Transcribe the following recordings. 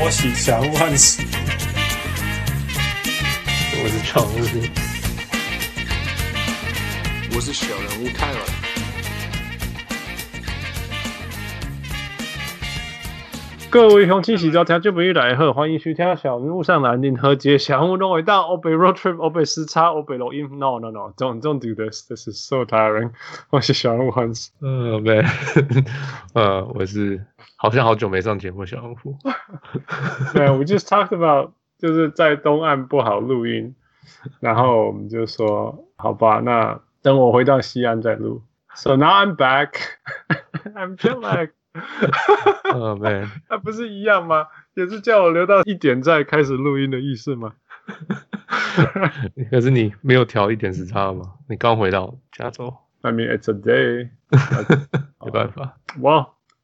拖起小人物汉斯，我是常务，我是小人物泰尔。各位雄起喜交听就不易来贺，欢迎收听小人物上篮联合节小人物都伟大，欧北 road trip，欧北时差，欧北录音。No no no，don't don't do this，this is so tiring。我是小人物汉斯，嗯，没，呃，我是好像好久没上节目，小老虎。对，we just talked about 就是在东岸不好录音，然后我们就说好吧，那等我回到西岸再录。So now I'm back，I'm jet lag。哦，没，那不是一样吗？也是叫我留到一点再开始录音的意思吗？可是你没有调一点时差吗？你刚回到加州。I mean, it's a day。没办法。Well,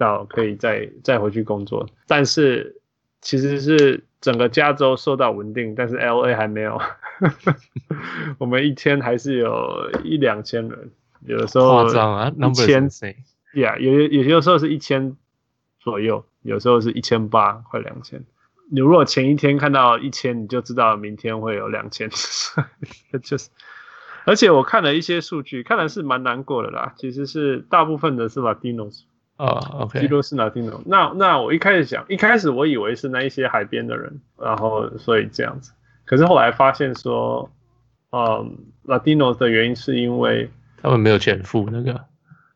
到可以再再回去工作。但是其实是整个加州受到稳定，但是 LA 还没有，我们一天还是有一两千人，有的时候夸张啊，一千。Yeah，有有些时候是一千左右，有时候是一千八，快两千。你如果前一天看到一千，你就知道明天会有两千。就是，而且我看了一些数据，看来是蛮难过的啦。其实是大部分的是 Latinos 啊、oh，OK，几乎是 Latino。那那我一开始想，一开始我以为是那一些海边的人，然后所以这样子。可是后来发现说，嗯，Latinos 的原因是因为他们没有钱付那个。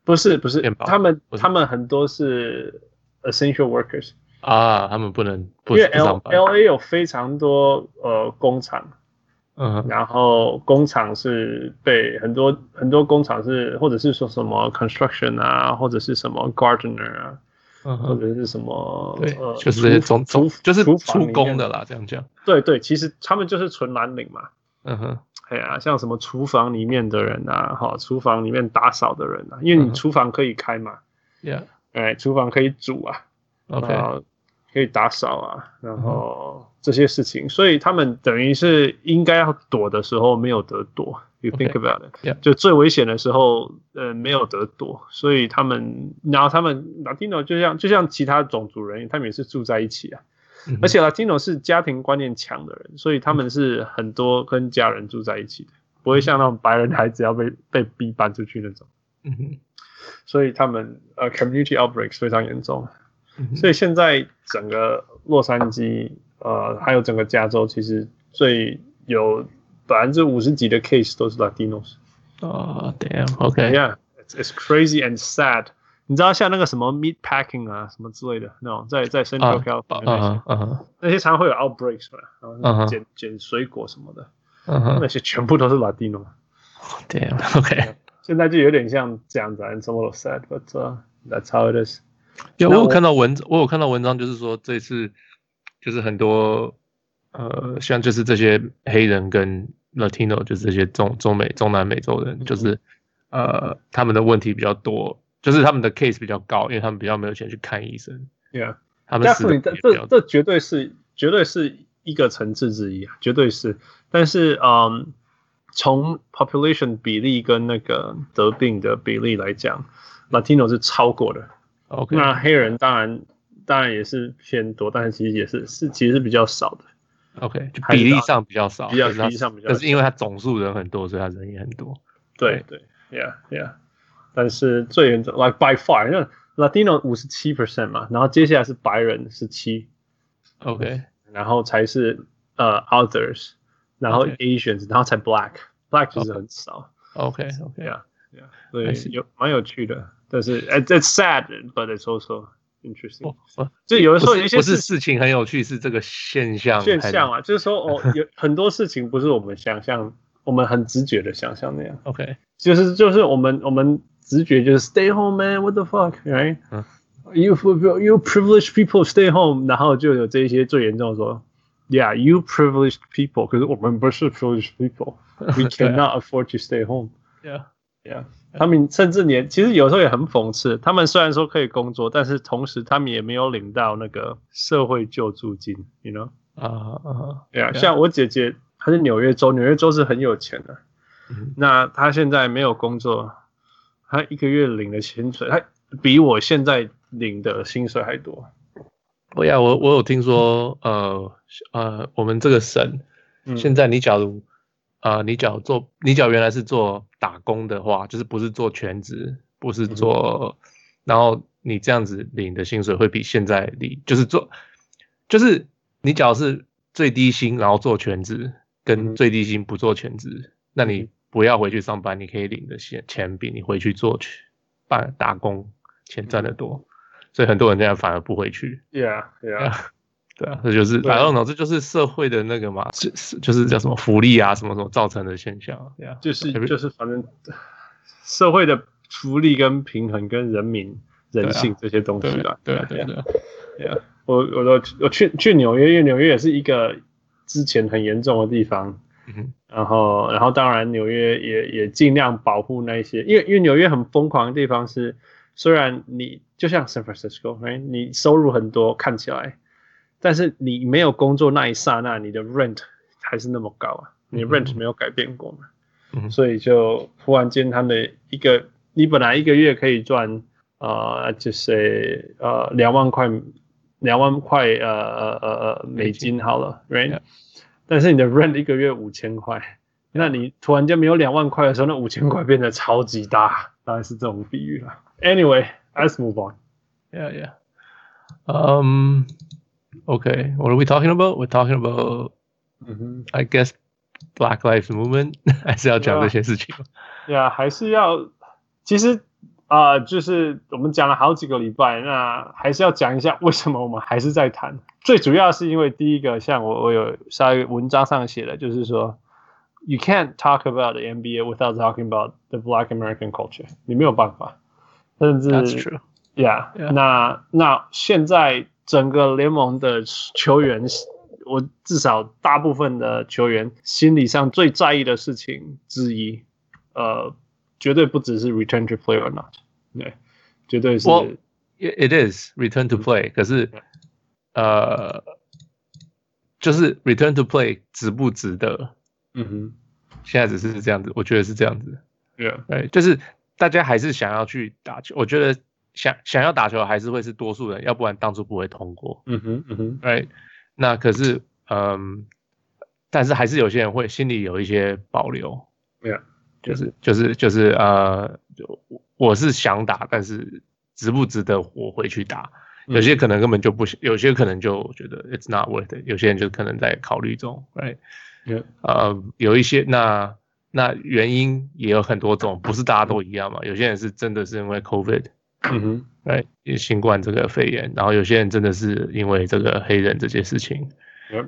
不是不是，他们他们很多是 essential workers 啊，他们不能不因为 L L A 有非常多呃工厂，嗯，然后工厂是被很多很多工厂是或者是说什么 construction 啊，或者是什么 gardener 啊，嗯，或者是什么对，呃，就是这些中中就是出工的啦，这样讲，对对，其实他们就是纯蓝领嘛，嗯哼。哎呀，像什么厨房里面的人啊，哈，厨房里面打扫的人啊，因为你厨房可以开嘛，Yeah，哎，厨房可以煮啊，OK，可以打扫啊，然后这些事情，所以他们等于是应该要躲的时候没有得躲，You think about it，就最危险的时候，呃，没有得躲，所以他们，然后他们 Latino 就像就像其他种族人，他们也是住在一起啊。而且 Latino 是家庭观念强的人，所以他们是很多跟家人住在一起的，不会像那种白人孩子要被 被逼搬出去那种。嗯哼，所以他们呃 community outbreaks 非常严重，嗯、所以现在整个洛杉矶，呃，还有整个加州，其实最有百分之五十几的 case 都是 Latinos。哦、oh,，Damn，OK，Yeah，it's、okay. crazy and sad。你知道像那个什么 meat packing 啊，什么之类的那种，在在 Central uh, California 那些常会有 outbreaks 嘛，然后捡捡水果什么的，那些全部都是 Latino。Damn，OK，现在就有点像这样子，and s o m e w h a t sad，but uh, that's how it is。有我有看到文，我有看到文章，就是说这次就是很多呃，像就是这些黑人跟 Latino，就是这些中中美中南美洲人，就是呃，他们的问题比较多。就是他们的 case 比较高，因为他们比较没有钱去看医生。Yeah，他们是这这绝对是绝对是一个层次之一啊，绝对是。但是，嗯，从 population 比例跟那个得病的比例来讲，Latino 是超过的。OK，那黑人当然当然也是偏多，但是其实也是是其实是比较少的。OK，就比例上比较少，比较比例上比较少，但是因为他总数人很多，所以他人也很多。对对，Yeah Yeah。但是最严重，like by far，因为 Latino 五十七 percent 嘛，然后接下来是白人十七，OK，然后才是呃、uh, others，然后 Asians. 然后才 black，black 其实很少，OK，OK，Yeah，Yeah，所以有蛮有趣的，但是 it's sad but it's also interesting。就有的时候有一些不是事情很有趣，是这个现象现象啊，就是说哦，有很多事情不是我们想象，我们很直觉的想象那样。OK，就是就是我们我们直觉就是 stay home man，what the fuck? fuck，right？嗯。You you you privileged people stay home，然后就有这一些最严重说，Yeah, you privileged people，可是我们不是 privileged people，we cannot afford to stay home。Yeah, yeah. 他们甚至连其实有时候也很讽刺，他们虽然说可以工作，但是同时他们也没有领到那个社会救助金，you know？啊啊，对啊，像我姐姐，她是纽约州，纽约州是很有钱的，嗯、那她现在没有工作，她一个月领的薪水，她比我现在领的薪水还多。对呀，我我有听说，呃呃，我们这个省，嗯、现在你假如，呃，你假如做，你假如原来是做打工的话，就是不是做全职，不是做，嗯、然后你这样子领的薪水会比现在领，就是做，就是。你只要是最低薪，然后做全职，跟最低薪不做全职，嗯、那你不要回去上班，你可以领的钱钱比你回去做去办打工钱赚的多，所以很多人现在反而不回去。Yeah, yeah，对啊，这就是反正呢，这就是社会的那个嘛，就是就是叫什么福利啊，什么什么造成的现象。Yeah, 就是就是反正社会的福利跟平衡跟人民人性这些东西啦。对啊，对啊，对啊，Yeah。我我我我去去纽约，因为纽约也是一个之前很严重的地方，嗯、然后然后当然纽约也也尽量保护那些，因为因为纽约很疯狂的地方是，虽然你就像 San Francisco，right? 你收入很多看起来，但是你没有工作那一刹那，你的 rent 还是那么高啊，你的 rent 没有改变过嘛，嗯、所以就忽然间他们一个你本来一个月可以赚呃就是呃两万块。两万块呃呃呃呃美金好了，right？Yeah. 但是你的 rent 一个月五千块，那你突然间没有两万块的时候，那五千块变得超级大，当然是这种比喻了。Anyway，let's move on. Yeah, yeah. Um, okay, what are we talking about? We're talking about, mm-hmm. I guess, Black Lives Movement 还是要讲这些事情。Yeah，还是要，其实啊、呃，就是我们讲了好几个礼拜，那还是要讲一下为什么我们还是在谈。最主要是因为第一个，像我我有在文章上写的，就是说。You can't talk about the NBA without talking about the Black American culture。你没有办法，甚至，Yeah，, yeah. 那那现在整个联盟的球员，我至少大部分的球员心理上最在意的事情之一，呃，绝对不只是 return to play or not。对，绝对是。Well, it is return to play，可是，呃，就是 return to play 值不值得？嗯哼，现在只是这样子，我觉得是这样子。对，就是大家还是想要去打球，我觉得想想要打球还是会是多数人，要不然当初不会通过。嗯哼，嗯哼，对，那可是，嗯，但是还是有些人会心里有一些保留。Yeah，就是就是就是呃，就。我是想打，但是值不值得我回去打？有些可能根本就不，有些可能就觉得 it's not worth it。有些人就可能在考虑中，right？呃，有一些那那原因也有很多种，不是大家都一样嘛。有些人是真的是因为 COVID，嗯哼，right？新冠这个肺炎，然后有些人真的是因为这个黑人这件事情，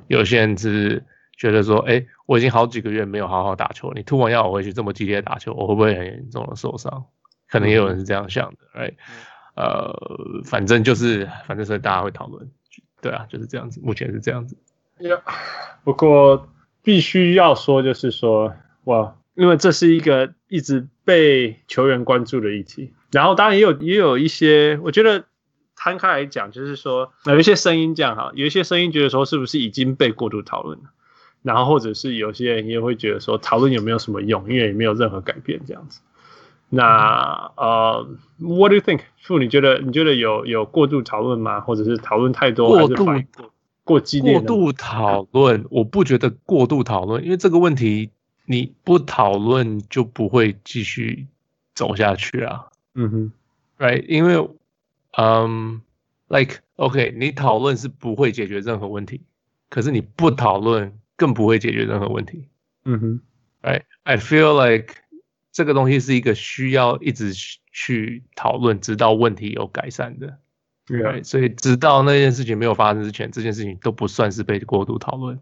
有些人是觉得说，哎，我已经好几个月没有好好打球，你突然要我回去这么激烈打球，我会不会很严重的受伤？可能也有人是这样想的，right？呃，反正就是，反正所以大家会讨论，对啊，就是这样子，目前是这样子。Yeah. 不过必须要说，就是说，哇，因为这是一个一直被球员关注的议题，然后当然也有也有一些，我觉得摊开来讲，就是说有一些声音这样哈，有一些声音觉得说是不是已经被过度讨论了，然后或者是有些人也会觉得说讨论有没有什么用，因为也没有任何改变这样子。那呃，What do you think？傅，你觉得你觉得有有过度讨论吗？或者是讨论太多，过度过激烈？过度讨论，我不觉得过度讨论，因为这个问题你不讨论就不会继续走下去啊。嗯哼，Right？因为嗯，Like OK，你讨论是不会解决任何问题，可是你不讨论更不会解决任何问题。嗯哼，Right？I feel like 这个东西是一个需要一直去讨论，直到问题有改善的。对 Yeah.，所以直到那件事情没有发生之前，这件事情都不算是被过度讨论。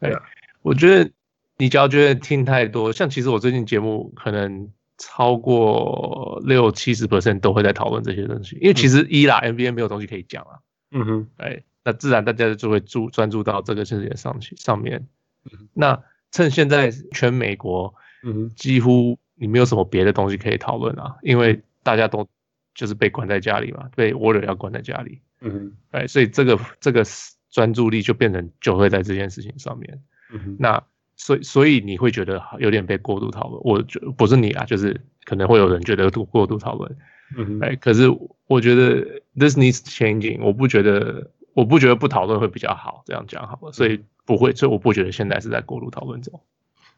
对 Yeah.，我觉得你只要觉得听太多，像其实我最近节目可能超过六七十 percent 都会在讨论这些东西，因为其实一啦、嗯、NBA 没有东西可以讲啊。嗯哼，哎，那自然大家就会注专注到这个事情上去上面。嗯、那趁现在全美国，嗯，几乎你没有什么别的东西可以讨论啊，因为大家都就是被关在家里嘛，被 order 要关在家里。嗯哼，哎，所以这个这个专注力就变成就会在这件事情上面。嗯哼，那。所以，所以你会觉得有点被过度讨论。我觉不是你啊，就是可能会有人觉得过过度讨论。嗯，哎，可是我觉得 this needs changing。我不觉得，我不觉得不讨论会比较好。这样讲好了，所以不会，所以我不觉得现在是在过度讨论中。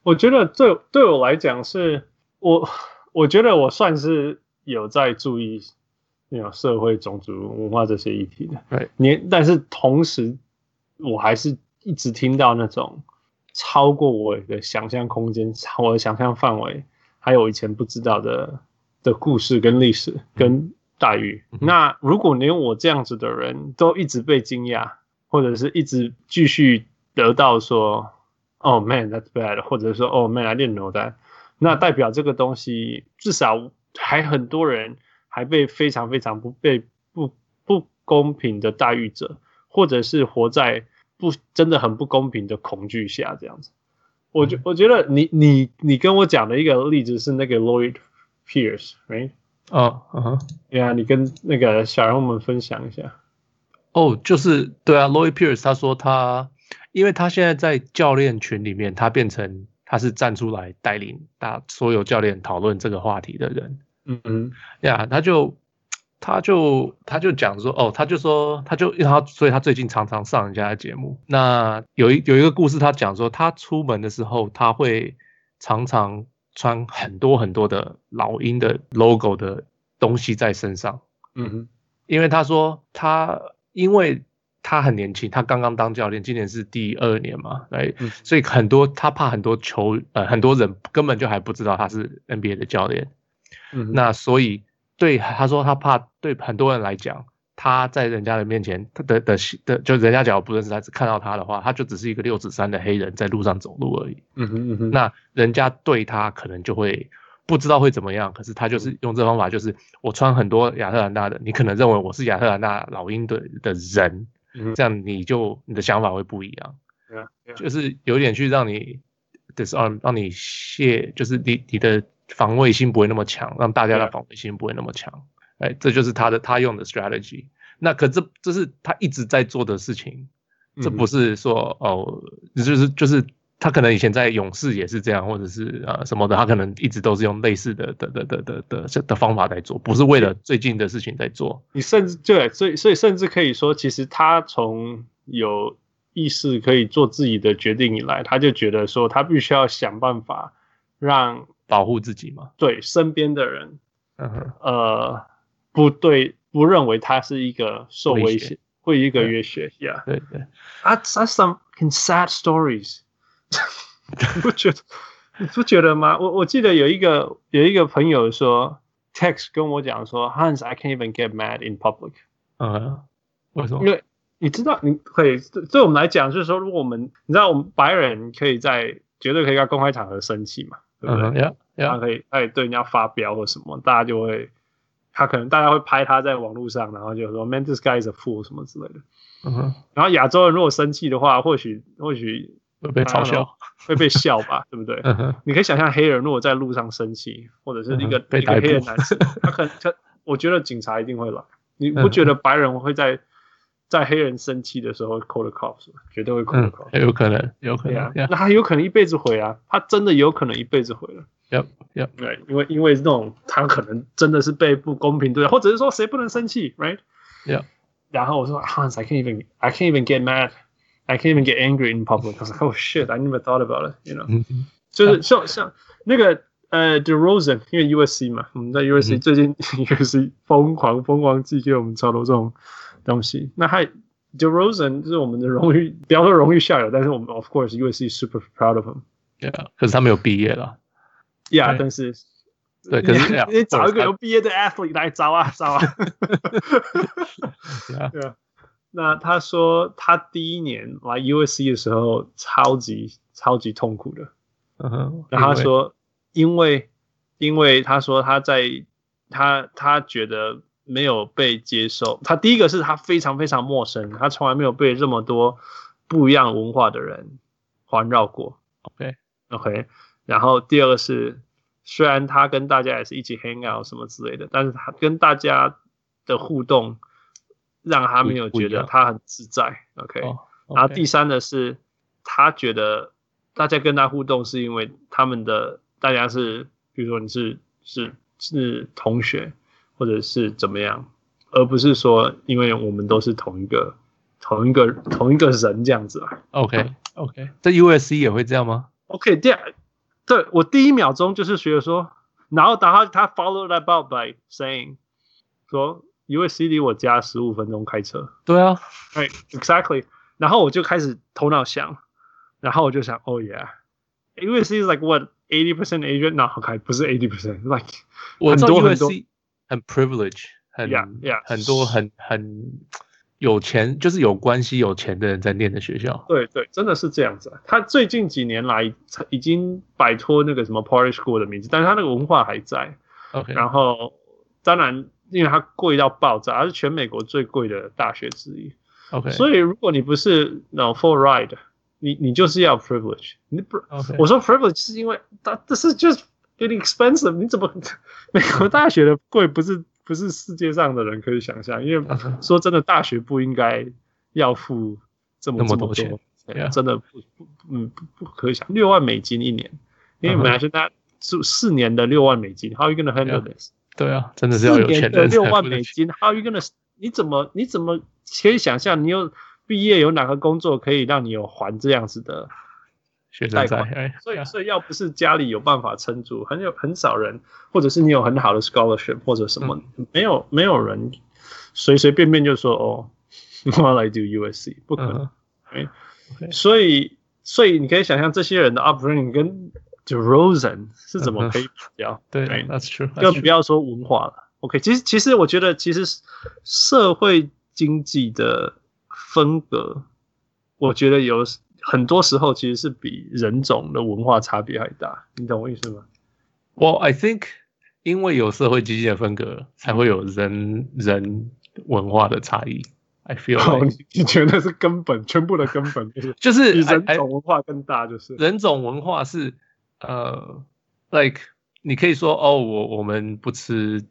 我觉得对对我来讲是，我我觉得我算是有在注意那种社会、种族、文化这些议题的。对，你但是同时，我还是一直听到那种。超过我的想象空间，超我的想象范围，还有以前不知道的的故事跟历史跟待遇。嗯、那如果连我这样子的人都一直被惊讶，或者是一直继续得到说，Oh man, that's bad，或者说 Oh man, I didn't know that，那代表这个东西至少还很多人还被非常非常不被不不公平的待遇者，或者是活在。不，真的很不公平的恐惧下这样子，我觉我觉得你你你跟我讲的一个例子是那个 Lloyd Pierce，right？哦，嗯哼，对啊，你跟那个小人物们分享一下。哦，就是对啊，Lloyd Pierce 他说他，因为他现在在教练群里面，他变成他是站出来带领大所有教练讨论这个话题的人。嗯嗯，呀，他就。他就他就讲说哦，他就说他就因为他所以他最近常常上人家的节目。那有一有一个故事，他讲说他出门的时候，他会常常穿很多很多的老鹰的 logo 的东西在身上。嗯哼，因为他说他因为他很年轻，他刚刚当教练，今年是第二年嘛，来，所以很多他怕很多球呃很多人根本就还不知道他是 NBA 的教练。嗯，那所以。对，他说他怕对很多人来讲，他在人家的面前，他的的的，就人家假如不认识他，只看到他的话，他就只是一个六指山的黑人在路上走路而已。嗯哼嗯哼。那人家对他可能就会不知道会怎么样，可是他就是用这方法，就是我穿很多亚特兰大的，你可能认为我是亚特兰大老鹰的的人，这样你就你的想法会不一样。就是有点去让你 disarm，让你卸，就是你你的。防卫心不会那么强，让大家的防卫心不会那么强，哎，这就是他的他用的 strategy。那可这这是他一直在做的事情，这不是说哦，就是就是他可能以前在勇士也是这样，或者是啊什么的，他可能一直都是用类似的的的的的的的方法在做，不是为了最近的事情在做。你甚至对，所以所以甚至可以说，其实他从有意识可以做自己的决定以来，他就觉得说他必须要想办法让。保护自己嘛？对，身边的人，呃，不对，不认为他是一个受威胁，会一个约学呀。对对，That's that's some sad stories。你不觉得？你不觉得吗？我我记得有一个有一个朋友说，text 跟我讲说，Hans，I can't even get mad in public。嗯，为什么？因为你知道，你可以对对我们来讲，就是说，如果我们你知道，我们白人可以在绝对可以在公开场合生气嘛。对不对？他可以，他可以对人家发飙或什么，大家就会，他可能大家会拍他在网络上，然后就说 “Man, this guy is a fool” 什么之类的。嗯哼。然后亚洲人如果生气的话，或许或许会被嘲笑，会被笑吧，对不对？嗯哼。你可以想象黑人如果在路上生气，或者是一个一个黑人男生，他可能他，我觉得警察一定会来。你不觉得白人会在？在黑人生气的时候，call the cops，绝对会 call the cops，嗯。有可能，有可能。Yeah, yeah. 那他有可能一辈子毁啊！他真的有可能一辈子毁了。Yep, yep. 对，因为因为那种他可能真的是被不公平对待，或者是说谁不能生气，right？Yeah. 然后我说，Hans，I can't even, I can't even get mad, I can't even get angry in public. I was like, oh shit, I never thought about it. You know？、Mm-hmm. 就是像像那个呃，DeRozan，因为 USC 嘛，我们在 USC 最近 USC 疯狂疯狂寄给我们超多这种。东西，那还 DeRozan 就是我们的荣誉，不要说荣誉校友，但是我们 of course USC super proud of him。Yeah，可是他没有毕业了。Yeah，但是对，可是你找一个有毕业的 athlete 来找啊找啊。对啊，那他说他第一年来 USC 的时候超级超级痛苦的。嗯哼，然后他说因为因为他说他在他他觉得没有被接受。他第一个是他非常非常陌生，他从来没有被这么多不一样文化的人环绕过。OK OK，然后第二个是，虽然他跟大家也是一起 hang out 什么之类的，但是他跟大家的互动让他没有觉得他很自在。OK. 然后第三的是，他觉得大家跟他互动是因为他们的大家是，比如说你是是是同学或者是怎么样，而不是说因为我们都是同一个同一个同一个人这样子啊。OK OK，在 USC 也会这样吗？OK，这样。对，我第一秒钟就是觉得说，然后然后他 followed that up by saying 说，USC 离我家十五分钟开车。对啊，对，exactly。然后我就开始头脑想，然后我就想，Oh yeah，USC is like what eighty percent Asian？那好看，不是 eighty percent，like 很多很多很 privilege，很 yeah yeah 很多很很。有钱就是有关系、有钱的人在念的学校。对对，真的是这样子。他最近几年来已经摆脱那个什么 Polish School 的名字，但是他那个文化还在。OK，然后当然，因为它贵到爆炸，它是全美国最贵的大学之一。OK，所以如果你不是那种 full ride，你你就是要 privilege。你不.我说 privilege 是因为它这是 just getting expensive。你怎么美国大学的贵不是？不是世界上的人可以想象，因为 说真的，大学不应该要付这么这么多钱，真的不不嗯不不可以想，六万美金一年，因为本来是他住四年的六万美金，How are you gonna handle this？对啊，真的是要有钱的六万美金，How you gonna？你怎么你怎么可以想象？你有毕业有哪个工作可以让你有还这样子的？学生在，所以所以要不是家里有办法撑住，很有很少人，或者是你有很好的 scholarship 或者什么，嗯、没有没有人随随便便就说哦，我要来读 USC，不可能。嗯 okay. 所以所以你可以想象这些人的 upbringing 跟 DeRozan 是怎么可以比较？对，That's true。更不要说文化了。OK，其实其实我觉得其实社会经济的风格，我觉得有。很多时候其实是比人种的文化差别还大，你懂我意思吗？Well, I think 因为有社会经济的分隔，才会有人人文化的差异。I feel like、oh, 你觉得是根本，全部的根本就是 就是比人种文化更大，就是人种文化是呃，like 你可以说哦，我我们不吃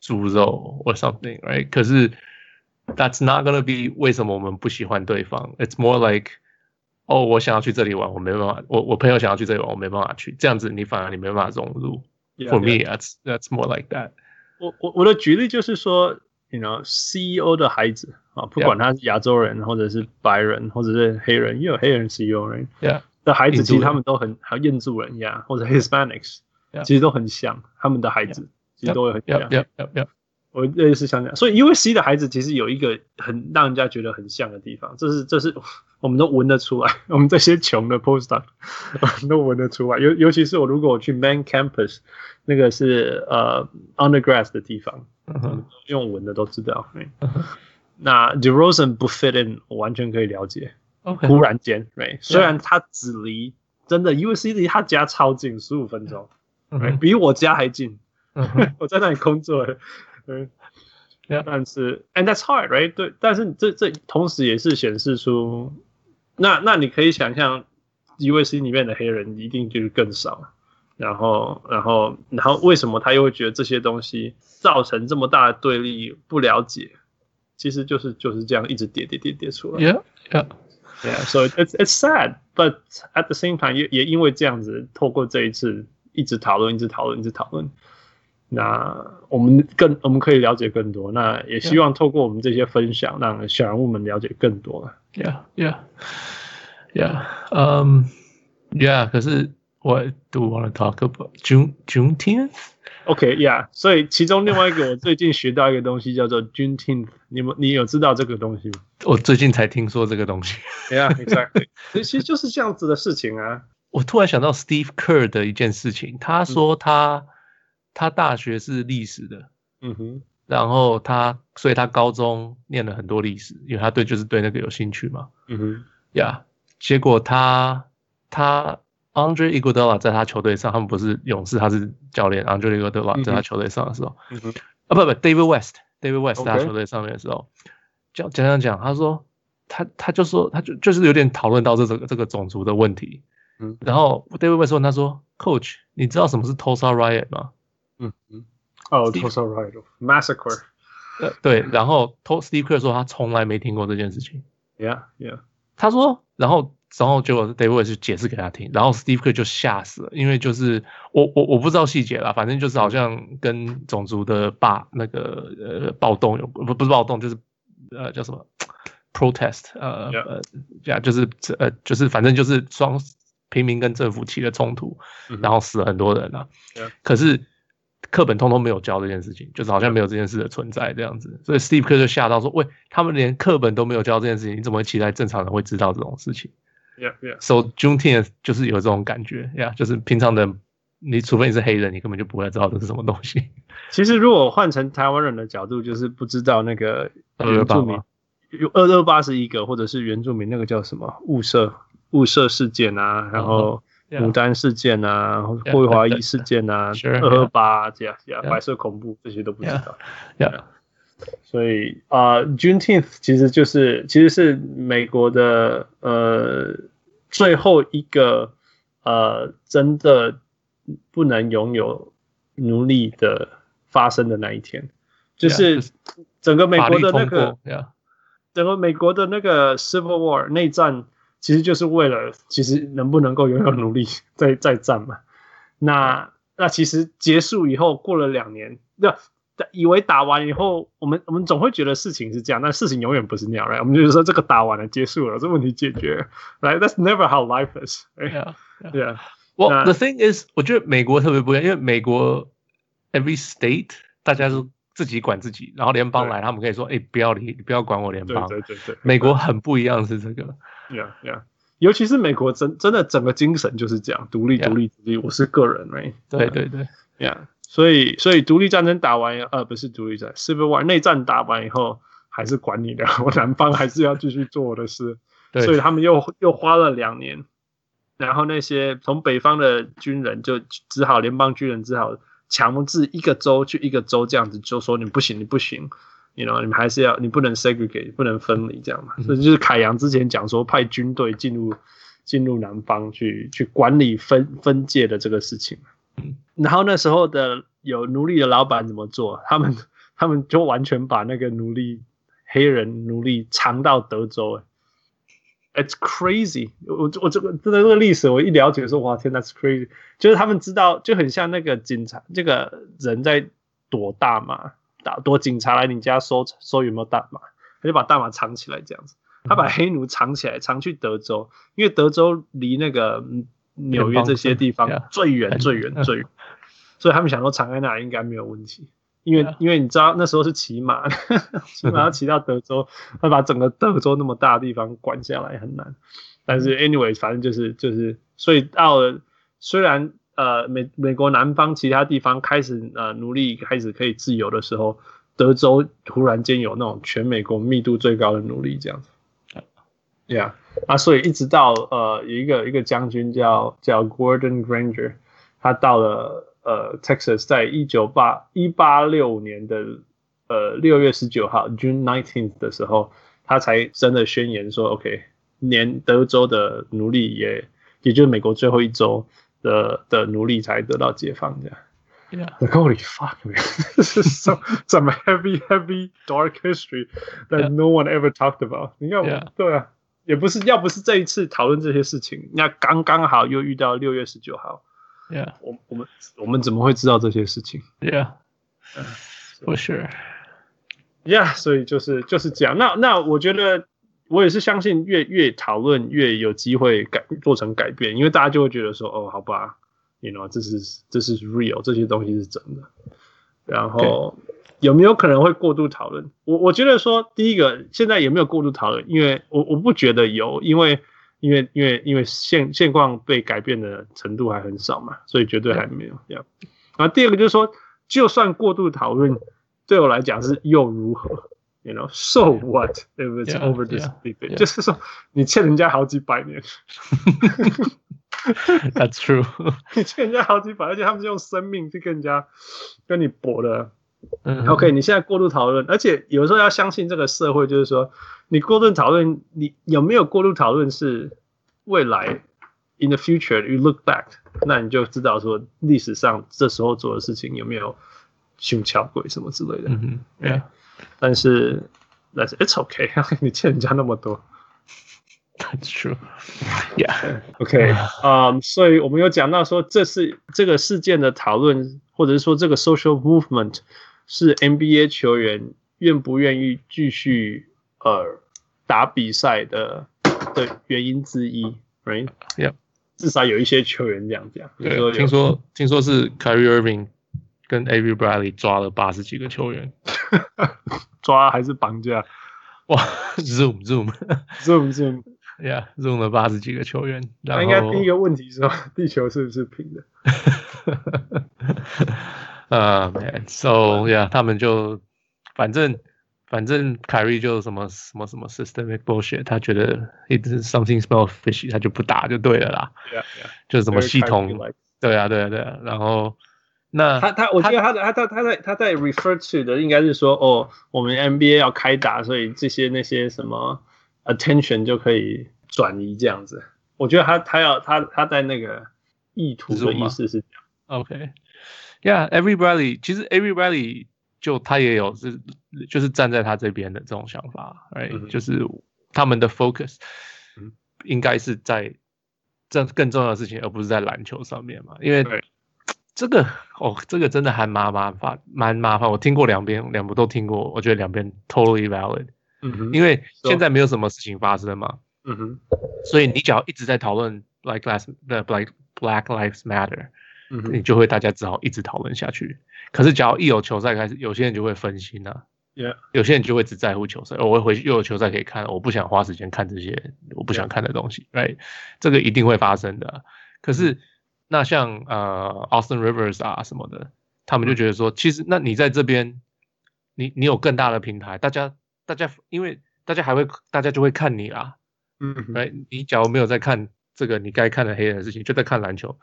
猪肉 or something，right？可是 that's not gonna be 为什么我们不喜欢对方？It's more like 哦、oh，我想要去这里玩，我没办法。我我朋友想要去这里玩，我没办法去。这样子，你反而你没办法融入。Yeah, For me, that's that's more like that 我。我我我的举例就是说，you know, CEO 的孩子啊，不管他是亚洲人，或者是白人，或者是黑人，也有黑人 CEO 人。Yeah，的孩子其实他们都很，还有印度人呀，或者 Hispanics. 其实都很像。他们的孩子其实都会很像。我类似像这样，所以 USC 的孩子其实有一个很让人家觉得很像的地方，这是这是我们都闻得出来，我们这些穷的 postdoc 都闻得出来，尤尤其是我如果我去 main campus，那个是呃 undergrad 的地方，uh. 用闻的都知道。Uh. 那 DeRozan 不 fit in，我完全可以了解。忽然间，right? 虽然他只离真的 USC 离他家超近，十五分钟，uh. 比我家还近。Uh. 我在那里工作。嗯，但是，and that's hard, right？对，但是这这同时也是显示出，那那你可以想象，USC 里面的黑人一定就是更少，然后，然后，然后为什么他又会觉得这些东西造成这么大的对立？不了解，其实就是就是这样一直叠叠叠叠出来。Yeah, yeah, yeah. So it's it's sad, but at the same time 也也因为这样子，透过这一次一直讨论，一直讨论，一直讨论。那我们更我们可以了解更多，那也希望透过我们这些分享，让小人物们了解更多了。Yeah, yeah, yeah. Um, yeah. 可是，What do we want to talk about? June Juneteenth? OK, yeah. 所以其中另外一个我最近学到一个东西叫做 Juneteenth。你们你有知道这个东西吗？我最近才听说这个东西。Yeah, exactly. 其实就是这样子的事情啊。我突然想到 Steve Kerr 的一件事情，他说他。他大学是历史的，嗯哼，然后他，所以他高中念了很多历史，因为他对就是对那个有兴趣嘛，嗯哼，呀、yeah，结果他他 Andre Iguodala 在他球队上，他们不是勇士，他是教练。Andre Iguodala 在他球队上的时候，嗯哼，啊不不，David West，David West 在他球队上面的时候，讲讲讲讲，他说他他就说他就就是有点讨论到这这个这个种族的问题。嗯，然后 David West 问他说：“Coach，你知道什么是 Tulsa Riot 吗？”嗯嗯，哦，Tulsa Riot Massacre。呃，对，然后 Steve Kerr 说他从来没听过这件事情。Yeah, yeah。他说，然后，然后结果 David 是解释给他听，然后 Steve Kerr 就吓死了，因为就是我我我不知道细节啦，反正就是好像跟种族的霸那个呃暴动有不不是暴动，就是呃叫什么 protest 呃呀就是呃就是反正就是双平民跟政府起了冲突，然后死了很多人啊。Yeah. 可是课本通通没有教这件事情，就是好像没有这件事的存在这样子，所以 Steve Kerr 就吓到说：“喂，他们连课本都没有教这件事情，你怎么会期待正常人会知道这种事情 Yeah, yeah.？”So Juneteenth 就是有这种感觉，yeah, 就是平常的，你除非你是黑人，你根本就不会知道这是什么东西。其实如果换成台湾人的角度，就是不知道那个原住民228有二二八是一个，或者是原住民那个叫什么雾社雾社事件啊，然后。牡丹事件啊，霍华伊事件啊，二二八这样这样，白色恐怖这些都不知道。Yeah. 所以啊、uh,，Juneteenth 其实就是其实是美国的呃最后一个呃真的不能拥有奴隶的发生的那一天，就是整个美国的那个整个美国的那个 Civil War 内战。其实就是为了，其实能不能够拥有奴隶在在战嘛？那那其实结束以后，过了两年，那以为打完以后，我们我们总会觉得事情是这样，但事情永远不是那样，right? 我们就是说这个打完了，结束了，这问题解决了，right? That's never how life is. Yeah, yeah. Well, the thing is，我觉得美国特别不一样，因为美国 every state 大家都自己管自己，然后联邦来，他们可以说，哎，不要理，不要管我联邦。对对对对，美国很不一样是这个。Yeah, yeah. 尤其是美国真真的整个精神就是这样，独立独立独立，我是个人，right？对对对，Yeah。所以所以独立战争打完，呃，不是独立战，Civil War 内战打完以后，还是管你的，我南方还是要继续做我的事。对，所以他们又又花了两年，然后那些从北方的军人就只好联邦军人只好强制一个州去一个州这样子，就说你不行，你不行。You know, 你们还是要，你不能 segregate，不能分离这样嘛。所以、就是凯阳之前讲说，派军队进入进入南方去去管理分分界的这个事情。嗯，然后那时候的有奴隶的老板怎么做？他们 他们就完全把那个奴隶黑人奴隶藏到德州。It's crazy 我。我我这个真的这个历史，我一了解说，哇天，That's crazy。就是他们知道，就很像那个警察，这个人在躲大麻。打多警察来你家搜搜有没有大麻，他就把大麻藏起来这样子。他把黑奴藏起来，藏去德州，因为德州离那个纽约这些地方最远最远 最远，所以他们想说藏在那应该没有问题。因为因为你知道那时候是骑马，骑马要骑到德州，他把整个德州那么大的地方管下来很难。但是 anyway，反正就是就是，所以到了虽然。呃，美美国南方其他地方开始呃奴隶开始可以自由的时候，德州突然间有那种全美国密度最高的奴隶这样子。Yeah，，啊，所以一直到呃有一个一个将军叫叫 Gordon Granger，他到了呃 Texas，在一九八一八六年的呃六月十九号 June nineteenth 的时候，他才真的宣言说 OK，连德州的奴隶也也就是美国最后一州。的的奴隶才得到解放，这样。Yeah. Holy fuck, man! This is so some heavy, heavy, dark history that no one ever talked about. 你看，Yeah. 对啊，也不是要不是这一次讨论这些事情，那刚刚好又遇到六月十九号。Yeah，我我们我们怎么会知道这些事情？Yeah，for sure. Yeah，所以就是就是这样。那那我觉得。我也是相信越越讨论越有机会改做成改变，因为大家就会觉得说，哦，好吧，you know，这是这是 real，这些东西是真的。然后有没有可能会过度讨论？我我觉得说，第一个现在有没有过度讨论？因为我我不觉得有，因为因为因为因为现现况被改变的程度还很少嘛，所以绝对还没有这样。然后第二个就是说，就算过度讨论，对我来讲是又如何？You know, so what if it's over this big thing？就是说，你欠人家好几百年。That's true。你欠人家好几百，而且他们是用生命去跟人家跟你搏的。嗯 OK，你现在过度讨论，而且有时候要相信这个社会，就是说你过度讨论，你有没有过度讨论是未来 in the future you look back，那你就知道说历史上这时候做的事情有没有胸桥鬼什么之类的。嗯哼，Yeah，但是但是 It's okay，你欠人家那么多。That's true. Yeah. OK，嗯，um, 所以我们有讲到说，这是这个事件的讨论，或者是说这个 social movement 是 NBA 球员愿不愿意继续呃打比赛的的原因之一，Right？Yeah，至少有一些球员这样讲。对，听说听说是 Kyrie Irving 跟 Avery Bradley 抓了八十几个球员，抓还是绑架？哇，Zoom Zoom Zoom Zoom。Yeah，用了八十几个球员。那应该第一个问题是说，地球是不是平的？啊、uh,，Man，So yeah，他们就反正反正凯瑞就什么什么什么 systemic bullshit，他觉得 it's something smells fishy，他就不打就对了啦。Yeah, yeah. 就是什么系统，对啊，对啊，对啊。然后那他他，我觉得他的他他他在他在 refer to 的应该是说，哦，我们 NBA 要开打，所以这些那些什么。attention 就可以转移这样子，我觉得他他要他他在那个意图的意思是这样。OK，Yeah，Avery Bradley 其实 Every Bradley 就他也有是就是站在他这边的这种想法，Right？、嗯、就是他们的 focus 应该是在这更重要的事情，而不是在篮球上面嘛。因为这个哦，这个真的还蛮麻烦，蛮麻烦。我听过两边，两部都听过，我觉得两边 totally valid。嗯哼，因为现在没有什么事情发生嘛，嗯哼，所以你只要一直在讨论 Black Lives 的 Black Black Lives Matter，嗯哼，你就会大家只好一直讨论下去。可是，只要一有球赛开始，有些人就会分心啊，Yeah，有些人就会只在乎球赛。我会回去又有球赛可以看，我不想花时间看这些我不想看的东西，Right？这个一定会发生的。可是，那像呃 Austin Rivers 啊什么的，他们就觉得说，其实那你在这边，你你有更大的平台，大家。大家因为大家还会，大家就会看你啦，嗯，哎，你假如没有在看这个你该看的黑人的事情，就在看篮球.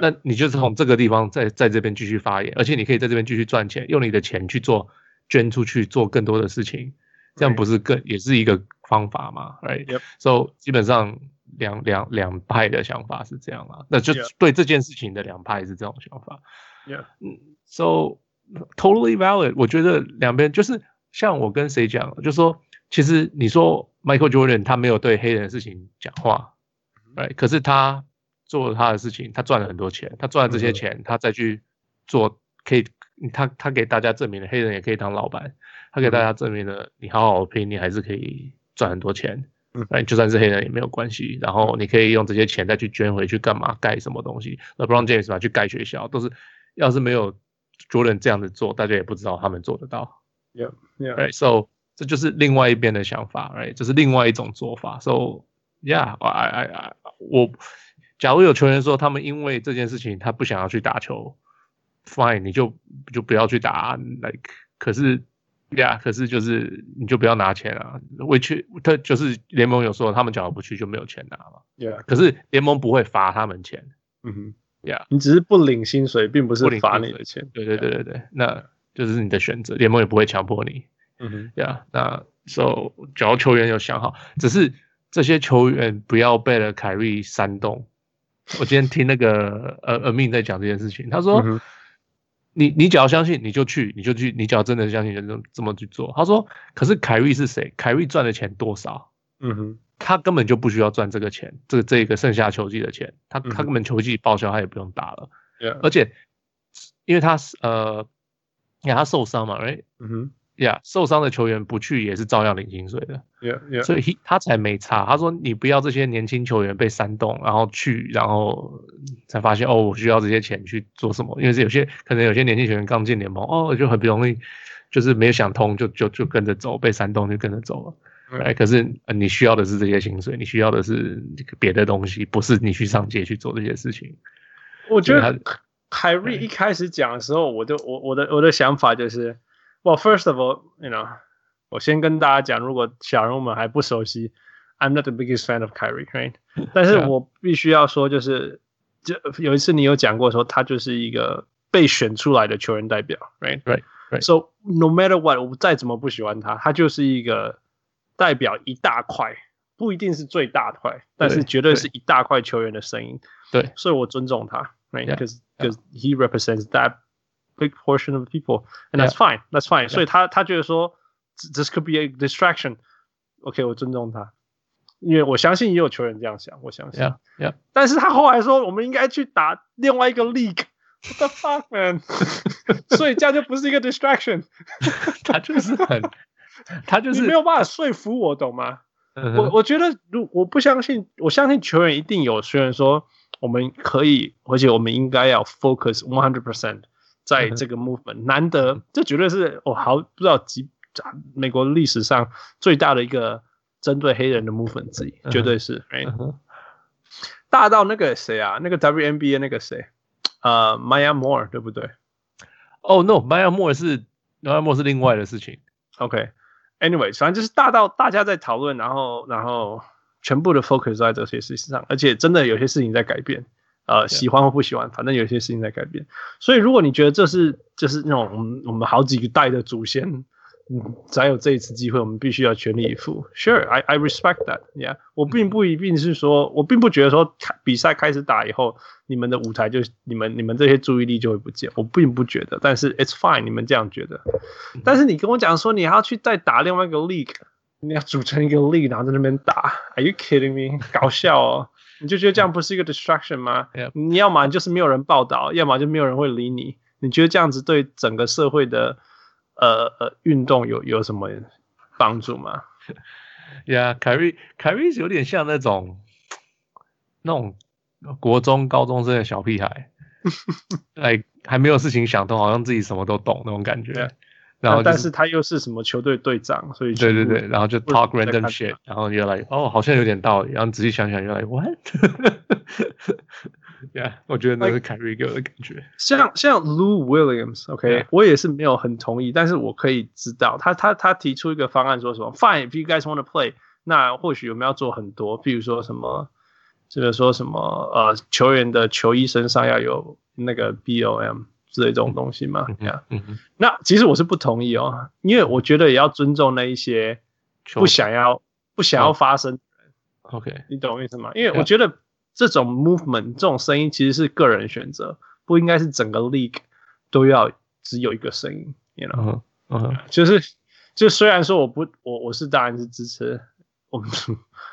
那你就是从这个地方在在这边继续发言，而且你可以在这边继续赚钱，用你的钱去做捐出去做更多的事情，这样不是更.也是一个方法吗？Right，So. 基本上两两两派的想法是这样啊，那就对这件事情的两派是这种想法，Yeah，嗯，So totally valid，我觉得两边就是。像我跟谁讲，就说其实你说 Michael Jordan 他没有对黑人的事情讲话，哎、可是他做了他的事情，他赚了很多钱，他赚了这些钱，他再去做，可以他他给大家证明了黑人也可以当老板，他给大家证明了你好好拼，你还是可以赚很多钱，嗯，哎，就算是黑人也没有关系，然后你可以用这些钱再去捐回去干嘛，盖什么东西，LeBron James 嘛，去盖学校，都是要是没有 Jordan 这样子做，大家也不知道他们做得到。Yeah, yeah. Right, so 这就是另外一边的想法，Right，这是另外一种做法。So, yeah, I, I, I, 我假如有球员说他们因为这件事情他不想要去打球，Fine，你就就不要去打。Like，可是，Yeah，可是就是你就不要拿钱啊。会去，他就是联盟有说他们假如不去就没有钱拿嘛。Yeah，可是联盟不会罚他们钱。嗯哼，Yeah，你只是不领薪水，并不是罚你的钱。对对对对对，那。就是你的选择，联盟也不会强迫你。嗯哼，呀，那 so 只要球员有想好，只是这些球员不要被了凯瑞煽动。我今天听那个呃呃命在讲这件事情，他说：“嗯、你你只要相信，你就去，你就去，你只要真的相信，就这么去做。”他说：“可是凯瑞是谁？凯瑞赚的钱多少？嗯哼，他根本就不需要赚这个钱，这个这个剩下球季的钱，他他根本球季报销，他也不用打了。而且因为他是呃。”呀，他受伤嘛，right？嗯哼，呀，受伤的球员不去也是照样领薪水的。Yeah, yeah. 所以他才没差。他说：“你不要这些年轻球员被煽动，然后去，然后才发现哦，我需要这些钱去做什么？因为是有些可能有些年轻球员刚进联盟，哦，就很不容易，就是没有想通，就就就跟着走，被煽动就跟着走了。哎，可是你需要的是这些薪水，你需要的是别的东西，不是你去上街去做这些事情。我觉得。凯瑞一开始讲的时候，我就我我的我的想法就是 Well, first of all, you know, i'm not the biggest fan of Kyrie，right？但是我必须要说，就是就有一次你有讲过说，他就是一个被选出来的球员代表，right？Right。So no matter what，我再怎么不喜欢他，他就是一个代表一大块，不一定是最大块，但是绝对是一大块球员的声音。对，所以我尊重他，right？Because because he represents that big portion of people, and that's fine, that's fine so this could be a distraction distraction。OK，我尊重他，因为我相信也有球员这样想，我相信。Yeah，Yeah。但是他后来说，我们应该去打另外一个 league。What the fuck man？所以这样就不是一个 distraction。他就是很，他就是没有办法说服我，懂吗？我我觉得，如我不相信，我相信球员一定有球员说，我们可以，而且我们应该要 focus one hundred percent 在这个 movement。难得，这绝对是我好不知道几美国历史上最大的一个。针对黑人的 movement 之一，绝对是，right? uh. 大到那个谁啊，那个 WNBA 那个谁，呃、uh,，Maya Moore 对不对？哦、oh, no，Maya Moore 是 Maya Moore 是另外的事情。OK，Anyway，、okay. 反正就是大到大家在讨论，然后然后全部的 focus 在这些事情上，而且真的有些事情在改变，呃.喜欢或不喜欢，反正有些事情在改变。所以如果你觉得这是就是那种我们我们好几个代的祖先。嗯，才有这一次机会，我们必须要全力以赴。Sure，I I respect that. Yeah，我并不一定是说，我并不觉得说比赛开始打以后，你们的舞台就你们你们这些注意力就会不见。我并不觉得，但是 It's fine，你们这样觉得。但是你跟我讲说你还要去再打另外一个 league，你要组成一个 league，然后在那边打，Are you kidding me？搞笑哦！你就觉得这样不是一个 distraction 吗.你要么就是没有人报道，要么就没有人会理你。你觉得这样子对整个社会的？呃呃，运动有有什么帮助吗？呀、yeah,，Kyrie，Kyrie 有点像那种那种国中高中生的小屁孩，哎，还没有事情想通，好像自己什么都懂那种感觉。然后、就是，但是他又是什么球队队长，所以对对对，然后就 talk random shit，然后又来哦，好像有点道理，然后仔细想想又来 what。Yeah，我觉得那是凯瑞给我的感觉。像像 Lou Williams，OK，Okay? Yeah. 我也是没有很同意，但是我可以知道他他他提出一个方案，说什么 Fine，if you guys want to play，那或许我们要做很多，比如说什么，这个说什么呃，球员的球衣身上要有那个 BOM 之类这种东西嘛。那其实我是不同意哦，因为我觉得也要尊重那一些不想要不想要发声。OK，你懂我意思吗？因为我觉得。这种 movement 这种声音其实是个人选择，不应该是整个 league 都要只有一个声音，you know？嗯、uh uh. 就是就虽然说我不我我是当然是支持我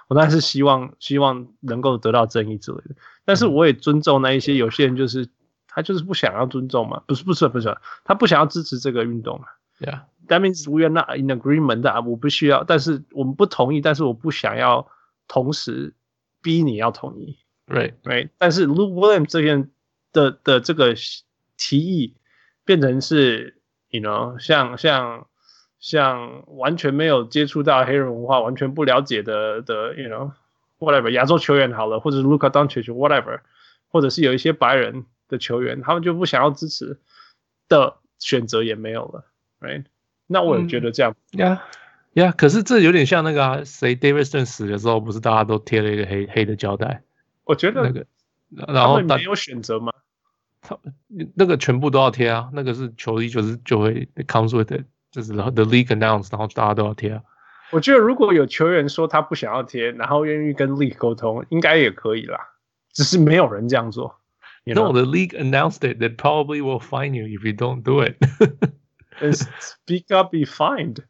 我当然是希望希望能够得到正义之类的，但是我也尊重那一些有些人就是他就是不想要尊重嘛，不是不是不是，他不想要支持这个运动嘛，Yeah，that means we are not in agreement 啊，我不需要，但是我们不同意，但是我不想要同时逼你要同意。Right, right. 但是 Lou Williams 这边的的这个提议变成是，you know，像像像完全没有接触到黑人文化，完全不了解的的，you know，whatever 亚洲球员好了，或者是 Luka Doncic whatever，或者是有一些白人的球员，他们就不想要支持的选择也没有了，right？那我也觉得这样，yeah, yeah。可是这有点像那个啊，谁 David Stern 死的时候，不是大家都贴了一个黑黑的胶带？我觉得那个，然后没有选择吗？他那个全部都要贴啊，那个是球衣，就是就会 comes with it，就是 the league announce，然后大家都要贴啊。我觉得如果有球员说他不想要贴，然后愿意跟 league 沟通，应该也可以啦。只是没有人这样做。You know? No, the league announced it. They probably will fine you if you don't do it. speak up, be fined.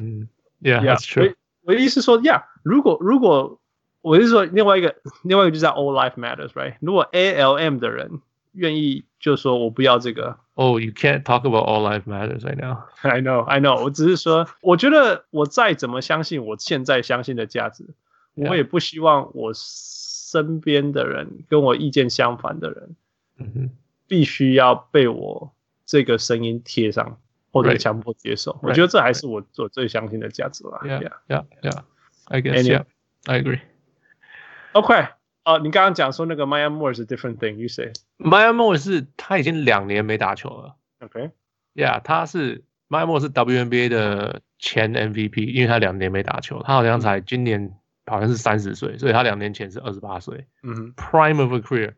Mm. Yeah, yeah, that's true. 我的意思说，Yeah，如果如果我是说另外一个另外一个就是在 All Life Matters right？如果 ALM 的人愿意就说我不要这个。Oh, you can't talk about all life matters right now. I know, I know. 我只是说，我觉得我再怎么相信我现在相信的价值，我也不希望我身边的人跟我意见相反的人。必须要被我这个声音贴上或者强迫接受。我觉得这还是我我最相信的价值吧。Yeah, yeah, yeah. I guess, yeah. I agree. OK，哦，你刚刚讲说那个 Maya Moore 是 different thing。You say Maya Moore 是他已经两年没打球了。OK，Yeah，他是 Maya Moore 是 WNBA 的前 MVP，因为他两年没打球，他好像才今年好像是三十岁，所以他两年前是二十八岁。嗯哼，Prime of a career。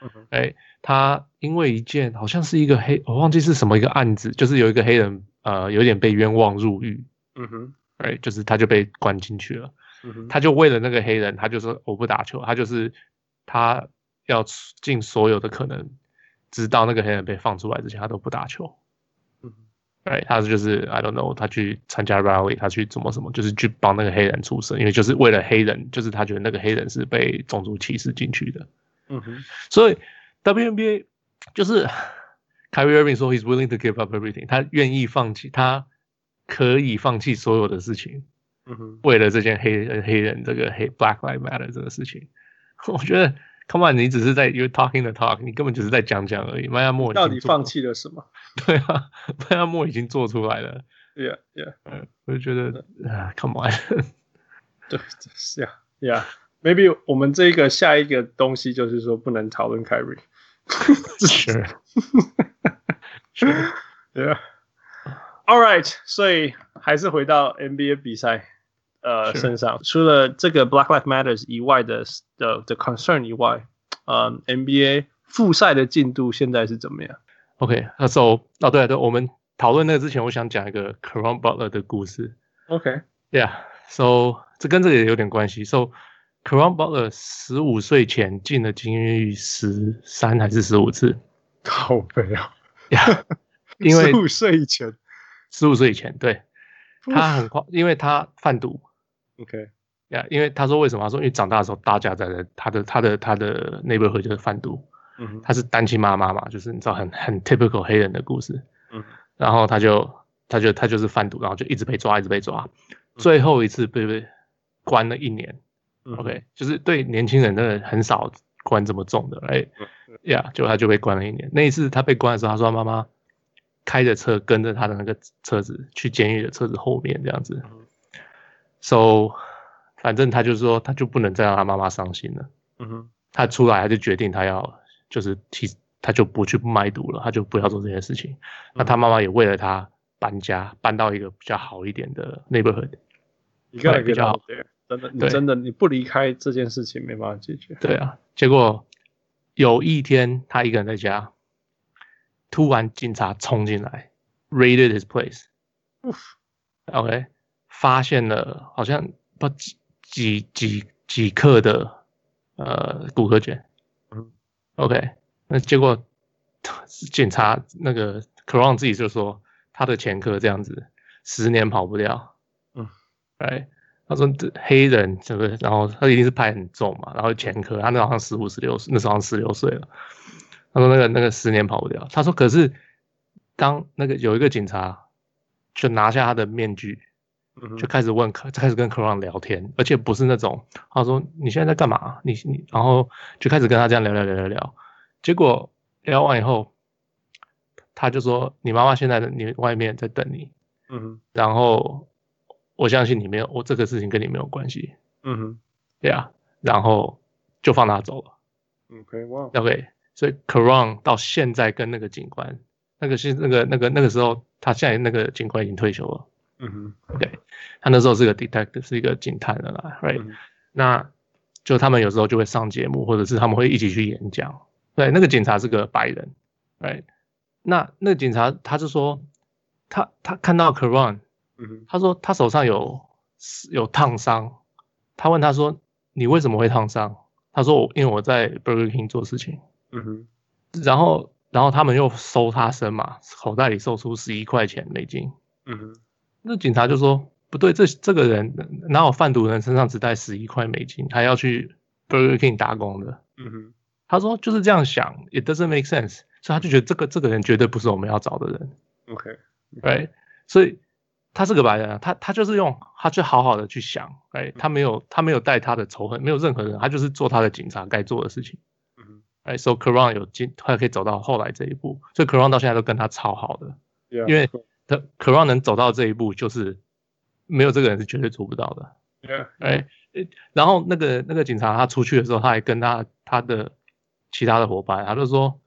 嗯哎，他因为一件好像是一个黑，我忘记是什么一个案子，就是有一个黑人呃有点被冤枉入狱。嗯哼哎，就是他就被关进去了。嗯哼他就为了那个黑人，他就说我不打球，他就是他要尽所有的可能，直到那个黑人被放出来之前，他都不打球。嗯哼哎，他就是 I don't know，他去参加 rally，他去怎么什么，就是去帮那个黑人出声，因为就是为了黑人，就是他觉得那个黑人是被种族歧视进去的。Mm-hmm. 嗯哼，所以 WNBA 就是 Carrie Irving 说 he's willing to give up everything，他愿意放弃，他可以放弃所有的事情，嗯哼，为了这件黑黑人这个黑 Black Lives Matter 这个事情，我觉得 Come on，你只是在 you talking the talk，你根本只是在讲讲而已。迈阿密到底放弃了什么？对啊，迈阿密已经做出来了。Yeah, yeah。嗯，我就觉得啊，Come on。对，是呀，Yeah。Maybe 我们这个下一个东西就是说不能讨论 Kyrie。是，是，Yeah。All right，所以还是回到 NBA 比赛呃身上，除了这个 Black Lives Matters 以外的的的 concern 以外，嗯，NBA 复赛的进度现在是怎么样？OK，那 so 哦对对，我们讨论那个之前，我想讲一个 Caron Butler 的故事。OK，Yeah，So 这跟这个也有点关系。So Caron Butler 十五岁前进了金域十三还是十五次？好悲啊！因为十五岁以前，十五岁以前，对，他很快，因为他贩毒。OK，呀，因为他说为什么？他说因为长大的时候，大家在他的他的他的 neighborhood 就是贩毒。嗯，他是单亲妈妈嘛，就是你知道很很 typical 黑人的故事。嗯，然后他就他就他就是贩毒，然后就一直被抓，一直被抓，最后一次被被关了一年。OK，就是对年轻人真的很少关这么重的，哎呀，结果他就被关了一年。那一次他被关的时候，他说他妈妈开着车跟着他的那个车子去监狱的车子后面这样子。So，反正他就是说他就不能再让他妈妈伤心了。嗯哼，他出来他就决定他要就是提他就不去卖毒了，他就不要做这件事情。那他妈妈也为了他搬家，搬到一个比较好一点的 neighborhood，一个比较好。真的，你真的你不离开这件事情没办法解决。对啊，结果有一天他一个人在家，突然警察冲进来，raided his place，OK，发现了好像不几几几几克的呃骨骼卷，OK，那结果 警察那个 Caron 自己就说他的前科这样子，十年跑不掉，嗯，哎。他说：“这黑人是不是？然后他一定是拍很重嘛。然后前科，他那好像十五、十六岁，那时候好像十六岁了。他说那个那个十年跑不掉。他说可是当那个有一个警察就拿下他的面具，就开始问，开始跟聊天，而且不是那种他说你现在在干嘛？你你然后就开始跟他这样聊聊聊聊聊。结果聊完以后，他就说你妈妈现在在你外面在等你。嗯，然后。”我相信你没有，我这个事情跟你没有关系。嗯哼，对啊，然后就放他走了。OK，哇，OK，所以 Karon 到现在跟那个警官，那个是那个那个那个时候，他现在那个警官已经退休了。嗯哼，对，他那时候是个 detective，是一个警探的啦，right？、嗯、那就他们有时候就会上节目，或者是他们会一起去演讲。对，那个警察是个白人，right？那那个警察他是说，他他看到他说他手上有有烫伤，他问他说，你为什么会烫伤？他说我因为我在 Burger King 做事情。嗯哼，然后然后他们又搜他身嘛，口袋里搜出十一块钱美金。嗯哼，那警察就说不对，这这个人哪有贩毒人身上只带十一块美金，还要去 Burger King 打工的？嗯哼，他说就是这样想，It doesn't make sense，所以他就觉得这个这个人绝对不是我们要找的人。OK，right，所以。他是个白人，他他就是用他去好好的去想，哎，他没有他没有带他的仇恨，没有任何人，他就是做他的警察该做的事情，嗯，哎，so Caron 有进，他可以走到后来这一步，所以 Caron 到现在都跟他超好的，yeah, 因为他 Caron 能走到这一步，就是没有这个人是绝对做不到的，yeah, 哎，然后那个那个警察他出去的时候，他还跟他他的其他的伙伴，他就说，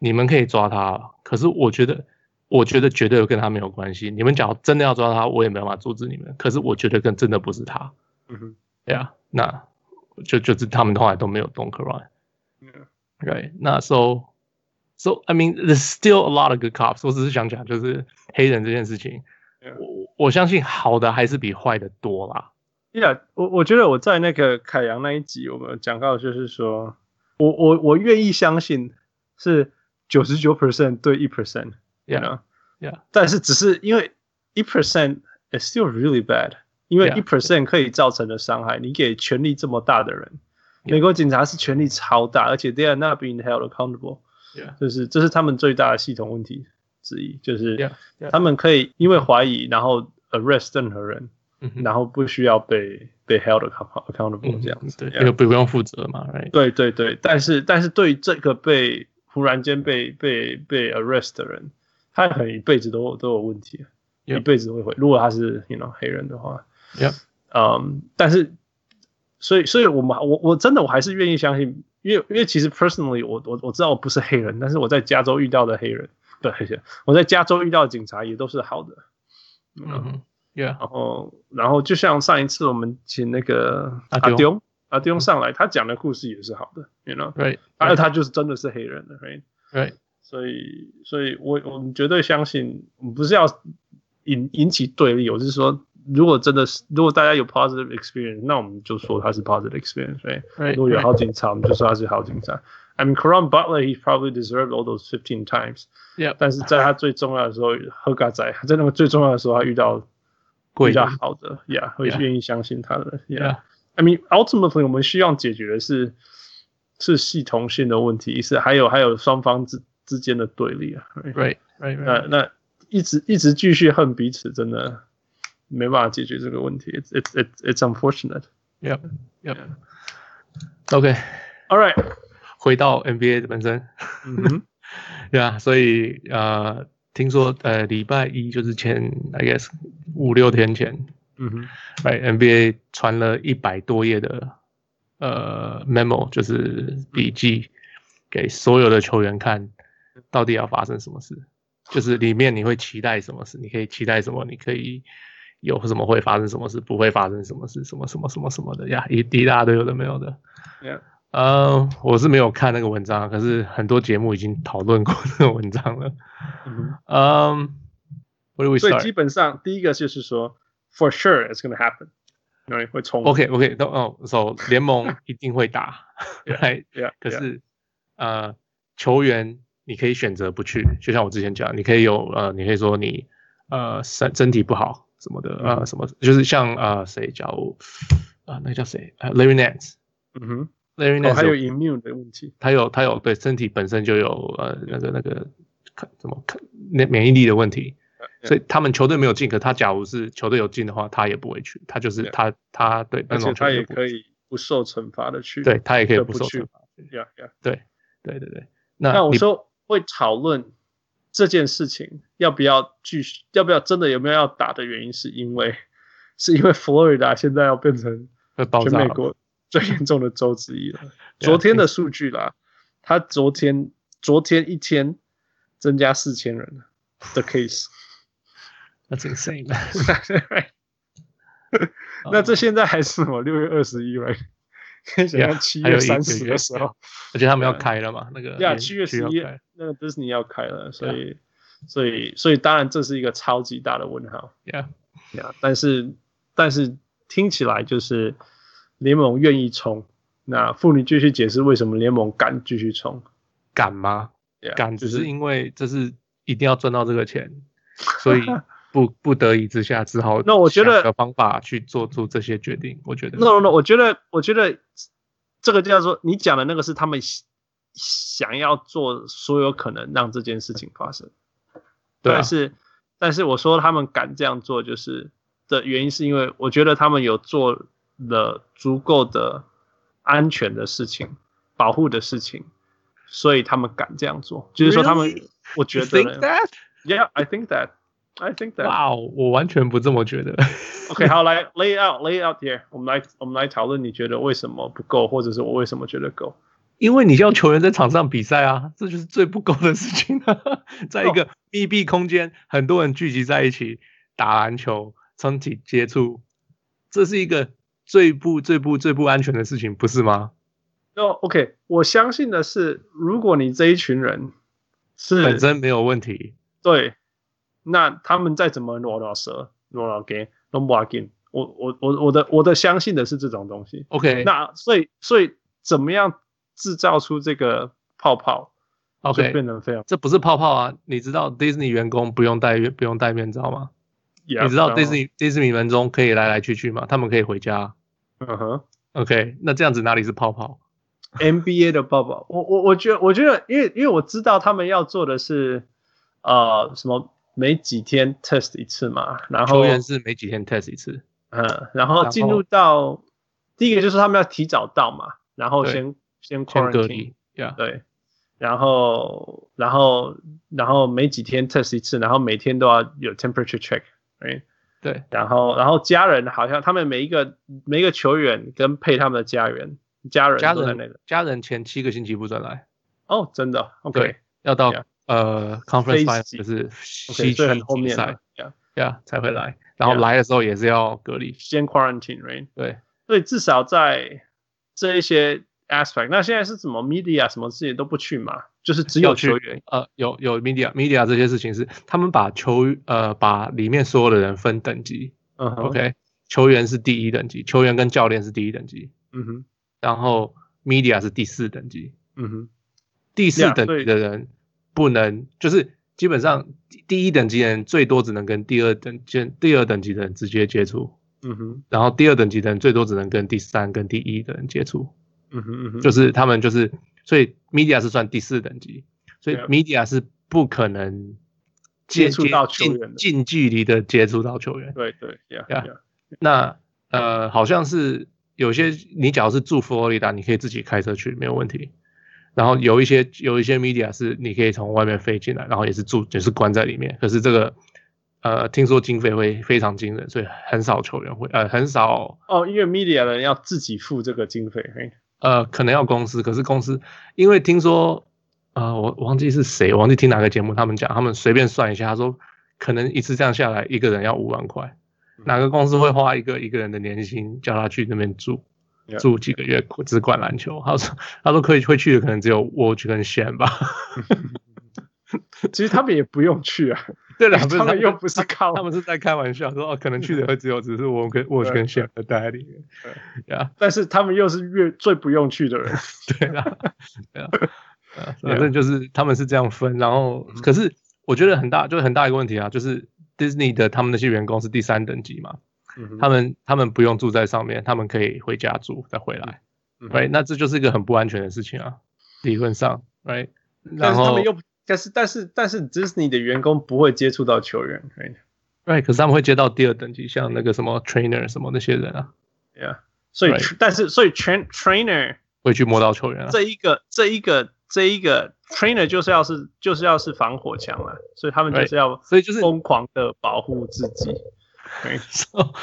你们可以抓他，可是我觉得。我觉得绝对跟他没有关系。你们假如真的要抓他，我也没办法阻止你们。可是我觉得跟真的不是他。嗯哼对啊，那就就是他们后来都没有 don't cry。Right，那 so so I mean there's still a lot of good cops。我只是想讲，就是黑人这件事情，yeah. 我我相信好的还是比坏的多啦。Yeah，我我觉得我在那个凯阳那一集，我们讲到就是说，我我我愿意相信是九十九 percent 对一 percent，you know，yeah，但是只是因为一 percent is still really bad，因为一 percent 可以造成的伤害，你给权力这么大的人。美国警察是权力超大，而且 they are not being held accountable，、yeah. 就是这是他们最大的系统问题之一，就是他们可以因为怀疑然后 arrest 任何人然后不需要被被 held accountable 这样子，对，因为不用负责嘛?对对对，但是但是对于这个被忽然间被被被 arrest 的人，他可能一辈子都都有问题.一辈子都会回，如果他是 you know 黑人的话，嗯、yeah. um,，但是。所以，所以我们我我真的我还是愿意相信，因为因为其实 personally 我我我知道我不是黑人，但是我在加州遇到的黑人，对，我在加州遇到的警察也都是好的，嗯哼，yeah，然后然后就像上一次我们请那个阿丢阿丢上来，他讲的故事也是好的，you know，right，而且他就是真的是黑人的，right，right，所以所以我我们绝对相信，我们不是要引引起对立，我是说。如果真的是，如果大家有 positive experience，那我们就说他是 positive experience，对、right? 如果有好警察，我们就说他是好警察。I mean, Karan Butler, he probably deserved all those fifteen times. Yeah. 但是在他最重要的时候，贺嘎仔在那个最重要的时候，他遇到比较好的，Yeah，会愿意相信他的。Yeah. yeah. I mean, ultimately，我们需要解决的是是系统性的问题，是还有还有双方之之间的对立啊。Right, right, right. 那那一直一直继续恨彼此，真的。没办法解决这个问题，it's it's it's it's unfortunate. Yep, yep. OK, all right. 回到 NBA 本身，嗯哼，对啊，所以呃，听说呃礼拜一就是前 I guess 五六天前，嗯哼，right，NBA 传了一百多页的呃 memo，就是笔记给所有的球员看，到底要发生什么事，就是里面你会期待什么事，你可以期待什么，你可以。有什么会发生什么事，不会发生什么事，什么什么什么什么的呀，一一大堆有的没有的。Yeah. 嗯，我是没有看那个文章，可是很多节目已经讨论过 这个文章了。嗯，嗯，所以基本上第一个就是说，for sure it's gonna happen。OK OK，都哦，so 联盟一定会打。对、right? yeah. 可是呃，球员你可以选择不去，就像我之前讲，你可以有呃，你可以说你呃身身体不好。什么的啊、呃，什么就是像啊，谁、呃、叫啊、呃，那个叫谁啊，Larry Nance，嗯哼，Larry Nance、哦、还有 immune 的问题，他有他有对身体本身就有呃那个那个看怎么看那免疫力的问题，所以他们球队没有进，可他假如是球队有进的话，他也不会去，他就是他他对，而且他也可以不受惩罚的去，对他也可以不受惩罚，呀呀，对对对对，那，那我说会讨论。这件事情要不要继续？要不要真的有没有要打的原因？是因为是因为佛罗里达现在要变成全美国最严重的州之一了。昨天的数据啦，他昨天昨天一天增加四千人的 case。That's insane。那这现在还是我六月二十一来，可 以想象七月三十的时候，而且他们要开了嘛？那个呀，七月十一。那个 Disney 要开了，所以所以，所以，当然这是一个超级大的问号。Yeah，Yeah，但是，但是听起来就是联盟愿意冲。那妇女继续解释为什么联盟敢继续冲？敢吗敢只是因为这是一定要赚到这个钱，所以不不得已之下只好那我觉得的方法去做出这些决定。我觉得，No No，我觉得，我觉得这个叫做你讲的那个是他们。想要做所有可能让这件事情发生，对啊，但是但是我说他们敢这样做，就是的原因是因为我觉得他们有做了足够的安全的事情、保护的事情，所以他们敢这样做。就是说他们?我觉得? Yeah, I think that. I think that. 哇，wow, 我完全不这么觉得。OK，好，来 lay out, lay out here，我们来我们来讨论，你觉得为什么不够，或者是我为什么觉得够？因为你叫球员在场上比赛啊，这就是最不够的事情啊。在一个密闭空间，很多人聚集在一起打篮球，身体接触，这是一个最不最不最不安全的事情，不是吗？哦，OK，我相信的是，如果你这一群人是本身没有问题，对，那他们再怎么挪到蛇挪到给都不要紧。我我我我的我的相信的是这种东西。OK，那所以所以怎么样制造出这个泡泡？OK，变成非常，这不是泡泡啊！你知道 Disney 员工不用戴不用戴面罩吗？Yeah, 你知道 Disney Disney 员工可以来来去去吗？他们可以回家。嗯哼。OK，那这样子哪里是泡泡？NBA 的泡泡，我我我觉得我觉得，因为因为我知道他们要做的是，呃，什么每几天 test 一次嘛，然后球员是每几天 test 一次，嗯，然后进入到第一个就是他们要提早到嘛，然后先先 quarantine，对，然后然后然后每几天 test 一次，然后每天都要有 temperature check，对，对，然后然后家人好像他们每一个每一个球员跟配他们的家人。家人家人家人前七个星期不准来。哦，真的，OK，要到呃 conference final 就是西区后面赛。呀才会来，然后来的时候也是要隔离，先 quarantine，right？对，所以至少在这一些 aspect，那现在是怎么 media 什么事情都不去嘛，就是只有球员，呃，有有 media media 这些事情是他们把球呃把里面所有的人分等级，嗯，OK，球员是第一等级，球员跟教练是第一等级，嗯哼。然后，media 是第四等级。嗯哼，第四等级的人不能，就是基本上第一等级的人最多只能跟第二等级、第二等级的人直接接触。嗯哼，然后第二等级的人最多只能跟第三、跟第一的人接触。嗯哼嗯哼，就是他们就是，所以 media 是算第四等级，所以 media 是不可能接触到球员近距离的接触到球员。对对呀呀，那呃，好像是。有些你假如是住佛罗里达，你可以自己开车去，没有问题。然后有一些有一些 media 是你可以从外面飞进来，然后也是住也是关在里面。可是这个呃，听说经费会非常惊人，所以很少球员会呃很少哦，因为 media 的人要自己付这个经费，呃，可能要公司，可是公司因为听说呃，我忘记是谁，我忘记听哪个节目，他们讲他们随便算一下，他说可能一次这样下来，一个人要五万块。哪个公司会花一个一个人的年薪叫他去那边住住几个月只管篮球？他说他说可以会去的可能只有我去跟 Shane 吧。其实他们也不用去啊，对了，他们又不是靠，他们是在开玩笑说哦，可能去的会只有只是我跟 我去跟 Shane 待在里面，对啊，但是他们又是越最不用去的人，对啊，对啊，反正就是他们是这样分，然后可是我觉得很大就是很大一个问题啊，就是。Disney 的他们那些员工是第三等级嘛？嗯、他们他们不用住在上面，他们可以回家住再回来，，right？那这就是一个很不安全的事情啊，理论上，right？但是他们又但是但是但是 Disney 的员工不会接触到球员，right？Right？可是他们会接到第二等级，像那个什么 trainer 什么那些人啊，Yeah。所以 Right? 但是所以 train trainer 会去摸到球员啊，这一个这一个。这一个 trainer 就是要是就是要是防火墙了，所以他们就是要所以就是疯狂的保护自己。没错，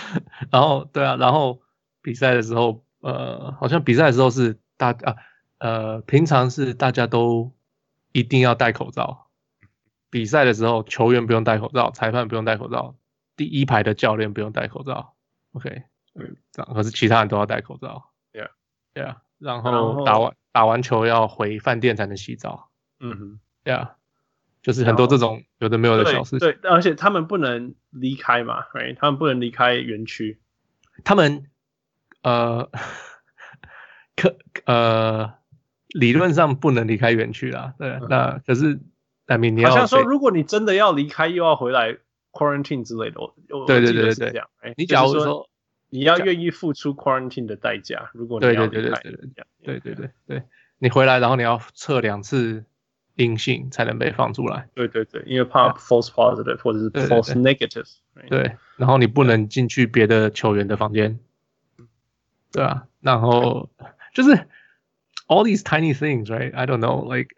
然后对啊，然后比赛的时候，呃，好像比赛的时候是大啊呃，平常是大家都一定要戴口罩。比赛的时候，球员不用戴口罩，裁判不用戴口罩，第一排的教练不用戴口罩。OK，嗯，这样可是其他人都要戴口罩。Yeah，Yeah，然后打完。打完球要回饭店才能洗澡，嗯哼，对啊，就是很多这种有的没有的小事情。对，对，而且他们不能离开嘛，对，他们不能离开园区。他们呃，可呃，理论上不能离开园区啦。对，嗯、那可是那明你要好像说，如果你真的要离开，又要回来 quarantine 之类的，我对对对对对，你假如说。你要愿意付出 quarantine 的代价，如果你要离开，对对对对对，对对对对，你回来然后你要测两次阴性才能被放出来。对对对，因为怕 false positive 或者是 false negative。对，然后你不能进去别的球员的房间。对啊，然后就是 all these tiny things, right? I don't know, like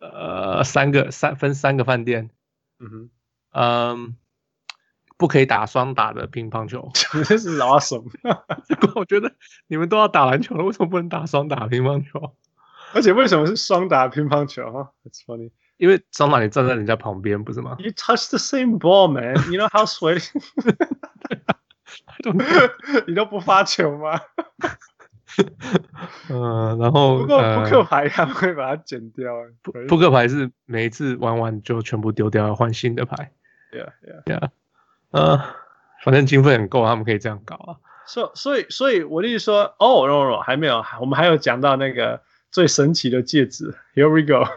呃，三个三分三个饭店。嗯哼，嗯。不可以打双打的乒乓球，这是老什么？我觉得你们都要打篮球了，为什么不能打双打乒乓球？而且为什么是双打乒乓球？哈，It's funny，因为双打你站在人家旁边，不是吗？You touch the same ball, man. You know how sweaty. 你都不发球吗？嗯，然后不过扑克牌他们会把它剪掉。扑扑克牌是每一次玩完就全部丢掉，换新的牌。对啊，对啊，对啊。呃，反正经费很够，他们可以这样搞啊。所以，所以，所以我的意思说，哦，no no，还没有，我们还有讲到那个最神奇的戒指。Here we go。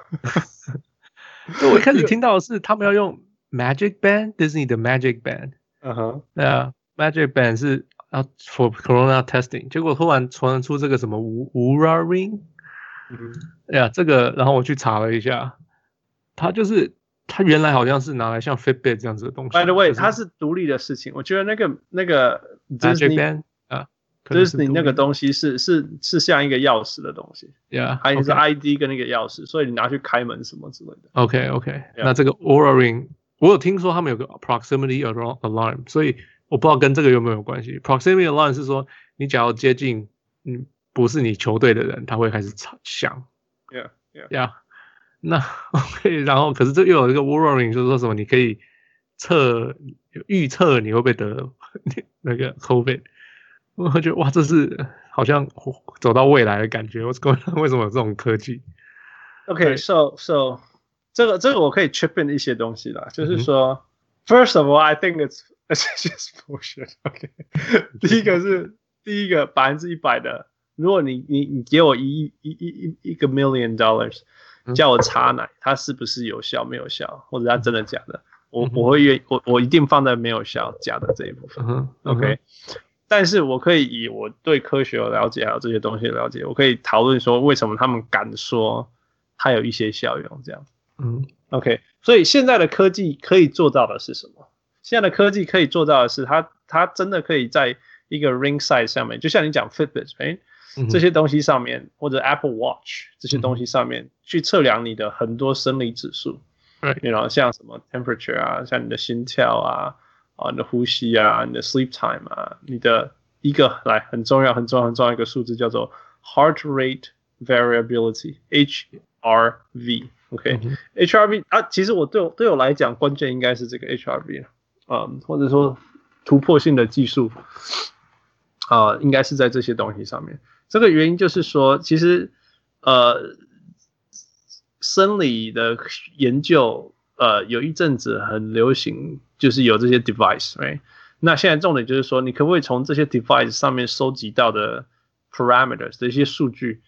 我一开始听到的是他们要用 Magic Band，Disney 的 Magic Band。嗯哼，对啊，Magic Band 是要 for Corona testing，结果突然传出这个什么无无 r a Ring。嗯哼，哎呀，这个，然后我去查了一下，它就是。它原来好像是拿来像 Fitbit 这样子的东西。By the way，它是独立的事情。我觉得那个那个 Disney 啊，Disney 那个东西是是是像一个钥匙的东西。Yeah，还有是 ID 跟那个钥匙，所以你拿去开门什么之类的。OK OK，那这个 Oura Ring，我有听说他们有个 Proximity Alarm，所以我不知道跟这个有没有关系。Proximity Alarm 是说你只要接近嗯不是你球队的人，他会开始响。Yeah Yeah Yeah。那 OK，然后可是这又有一个 Warning，就是说什么你可以测预测你会不会得 那个 COVID，我觉得哇，这是好像走到未来的感觉。On？为什么有这种科技？OK，so so 这个这个我可以 chip in 一些东西啦，就是说，First of all，I think it's it's just bullshit。OK，第一个是第一个百分之一百的，如果你你你给我一一一一一个 million dollars。叫我查奶，它是不是有效没有效，或者它真的假的？我我会愿我我一定放在没有效假的这一部分。嗯、OK，但是我可以以我对科学的了解还有这些东西的了解，我可以讨论说为什么他们敢说它有一些效用这样。嗯，OK，所以现在的科技可以做到的是什么？现在的科技可以做到的是它，它它真的可以在一个 ring size 上面，就像你讲 Fitbit，哎。这些东西上面，或者 Apple Watch 这些东西上面，去测量你的很多生理指数，对，然后像什么 temperature 啊，像你的心跳啊，啊，你的呼吸啊，你的 sleep time 啊，你的一个来很重要、很重要、很重要一个数字叫做 heart rate variability（HRV），OK，HRV 啊，其实我对我对我来讲，关键应该是这个 HRV 啊，或者说突破性的技术，啊，应该是在这些东西上面。这个原因就是说，其实，呃，生理的研究，呃，有一阵子很流行，就是有这些 device，right？那现在重点就是说，你可不可以从这些 device 上面收集到的 parameters 的一些数据，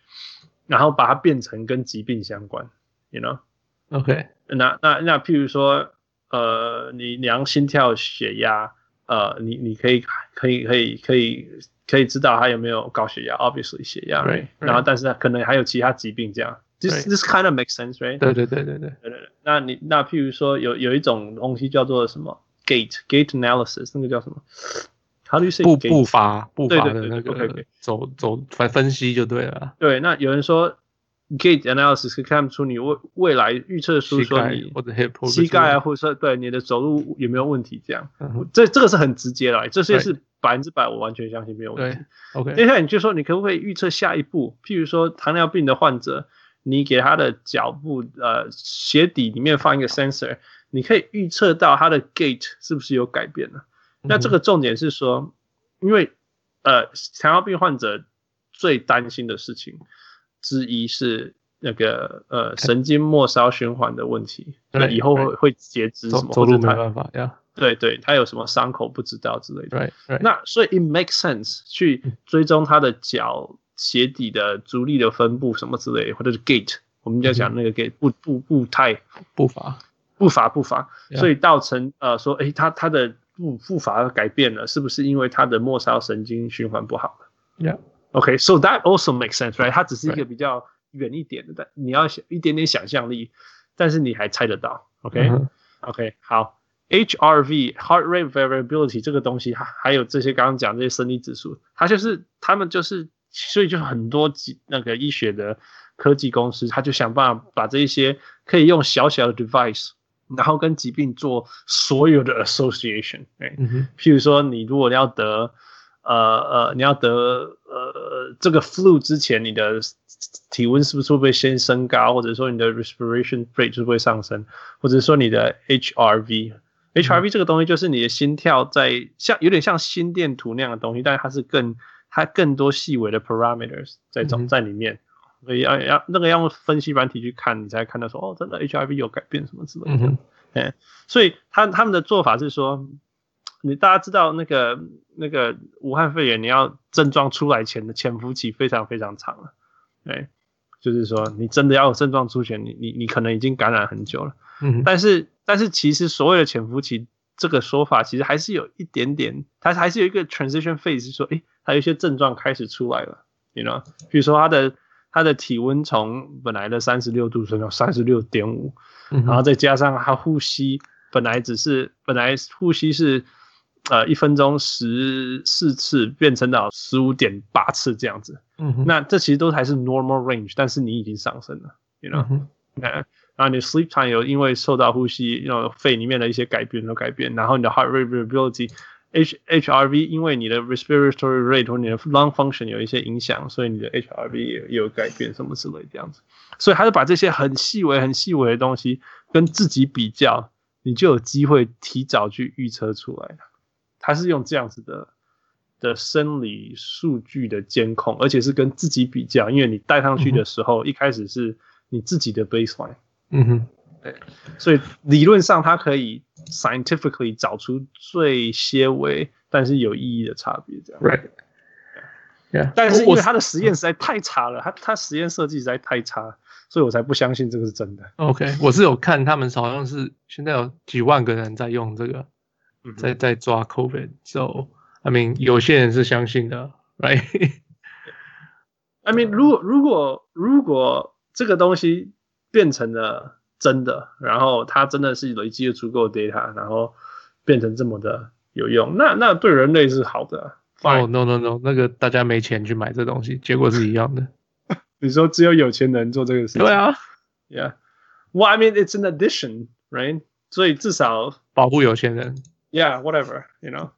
然后把它变成跟疾病相关，you know？OK，那那那，譬如说，呃，你量心跳、血压，呃，你你可以可以可以可以。可以知道他有没有高血压，obviously 血压，right？, right. 然后，但是可能还有其他疾病，这样，this this kind of makes sense，right？对对对对对对对。那你那譬如说有有一种东西叫做什么 gate gate analysis，那个叫什么？How do you say？步步伐步伐的那个走走分分析就对了。对，那有人说 gate analysis 可以看出你未未来预测出说你或者 hip 膝盖啊，或者说对你的走路有没有问题这样。这这个是很直接的，这些是。百分之百，我完全相信没有问题。OK，接下来你就说，你可不可以预测下一步？譬如说，糖尿病的患者，你给他的脚部呃鞋底里面放一个 sensor，你可以预测到他的 gait 是不是有改变了？嗯、那这个重点是说，因为呃糖尿病患者最担心的事情之一是那个呃神经末梢循环的问题，那以后会会截肢什么，走路没办法呀。对对，他有什么伤口不知道之类的。Right, right. 那所以 it makes sense 去追踪他的脚鞋底的足力的分布什么之类，或者是 gait，我们就讲那个 gait 步步步态步伐步伐步伐，所以造成呃说，诶，他他的步步伐改变了，是不是因为他的末梢神经循环不好了？Yeah. OK，so that also makes sense, right？它只是一个比较远一点的，但你要想一点点想象力，但是你还猜得到。OK，OK，、okay? okay, 好。HRV heart rate variability 这个东西，还还有这些刚刚讲这些生理指数，它就是他们就是，所以就很多那个医学的科技公司，他就想办法把这一些可以用小小的 device，然后跟疾病做所有的 association，哎，譬如说你如果要得，呃呃，你要得呃这个 flu 之前，你的体温是不是会不会先升高，或者说你的 respiration rate 是不会上升，或者说你的 HRV。HRV 这个东西就是你的心跳在像有点像心电图那样的东西，但是它是更它更多细微的 parameters 在中在里面，所以要要那个要用分析软体去看，你才看到说哦，真的 HIV 有改变什么之类的。哎，所以他他们的做法是说，你大家知道那个那个武汉肺炎，你要症状出来前的潜伏期非常非常长了，对，就是说你真的要有症状出现，你你你可能已经感染很久了。嗯，但是但是其实所谓的潜伏期这个说法，其实还是有一点点，它还是有一个 transition phase，是说，诶，它有一些症状开始出来了，you know，比如说他的他的体温从本来的三十六度升到三十六点五，然后再加上他呼吸本来只是本来呼吸是呃一分钟十四次，变成到十五点八次这样子，嗯，那这其实都还是 normal range，但是你已经上升了，you know，嗯然后你 sleep time 有因为受到呼吸，然后肺里面的一些改变都改变，然后你的 heart rate variability，H HRV 因为你的 respiratory rate 或你的 lung function 有一些影响，所以你的 HRV 也有改变什么之类这样子。所以还是把这些很细微、很细微的东西跟自己比较，你就有机会提早去预测出来。他是用这样子的的生理数据的监控，而且是跟自己比较，因为你戴上去的时候，嗯、一开始是你自己的 baseline。嗯哼，对，所以理论上它可以 scientifically 找出最些微但是有意义的差别，这样。Right，yeah，但是因为他的实验实在太差了，他他实验设计实在太差，所以我才不相信这个是真的。OK，我是有看他们好像是现在有几万个人在用这个，在在抓 COVID，so I mean 有些人是相信的，Right？I mean 如果如果如果这个东西。变成了真的，然后它真的是累积了足够的 data，然后变成这么的有用，那那对人类是好的。哦、oh,，no no no，那个大家没钱去买这东西，结果是一样的。你说只有有钱人做这个事情？对啊，Yeah。Well, I mean, it's an addition, right？所以至少保护有钱人。Yeah，whatever，you know。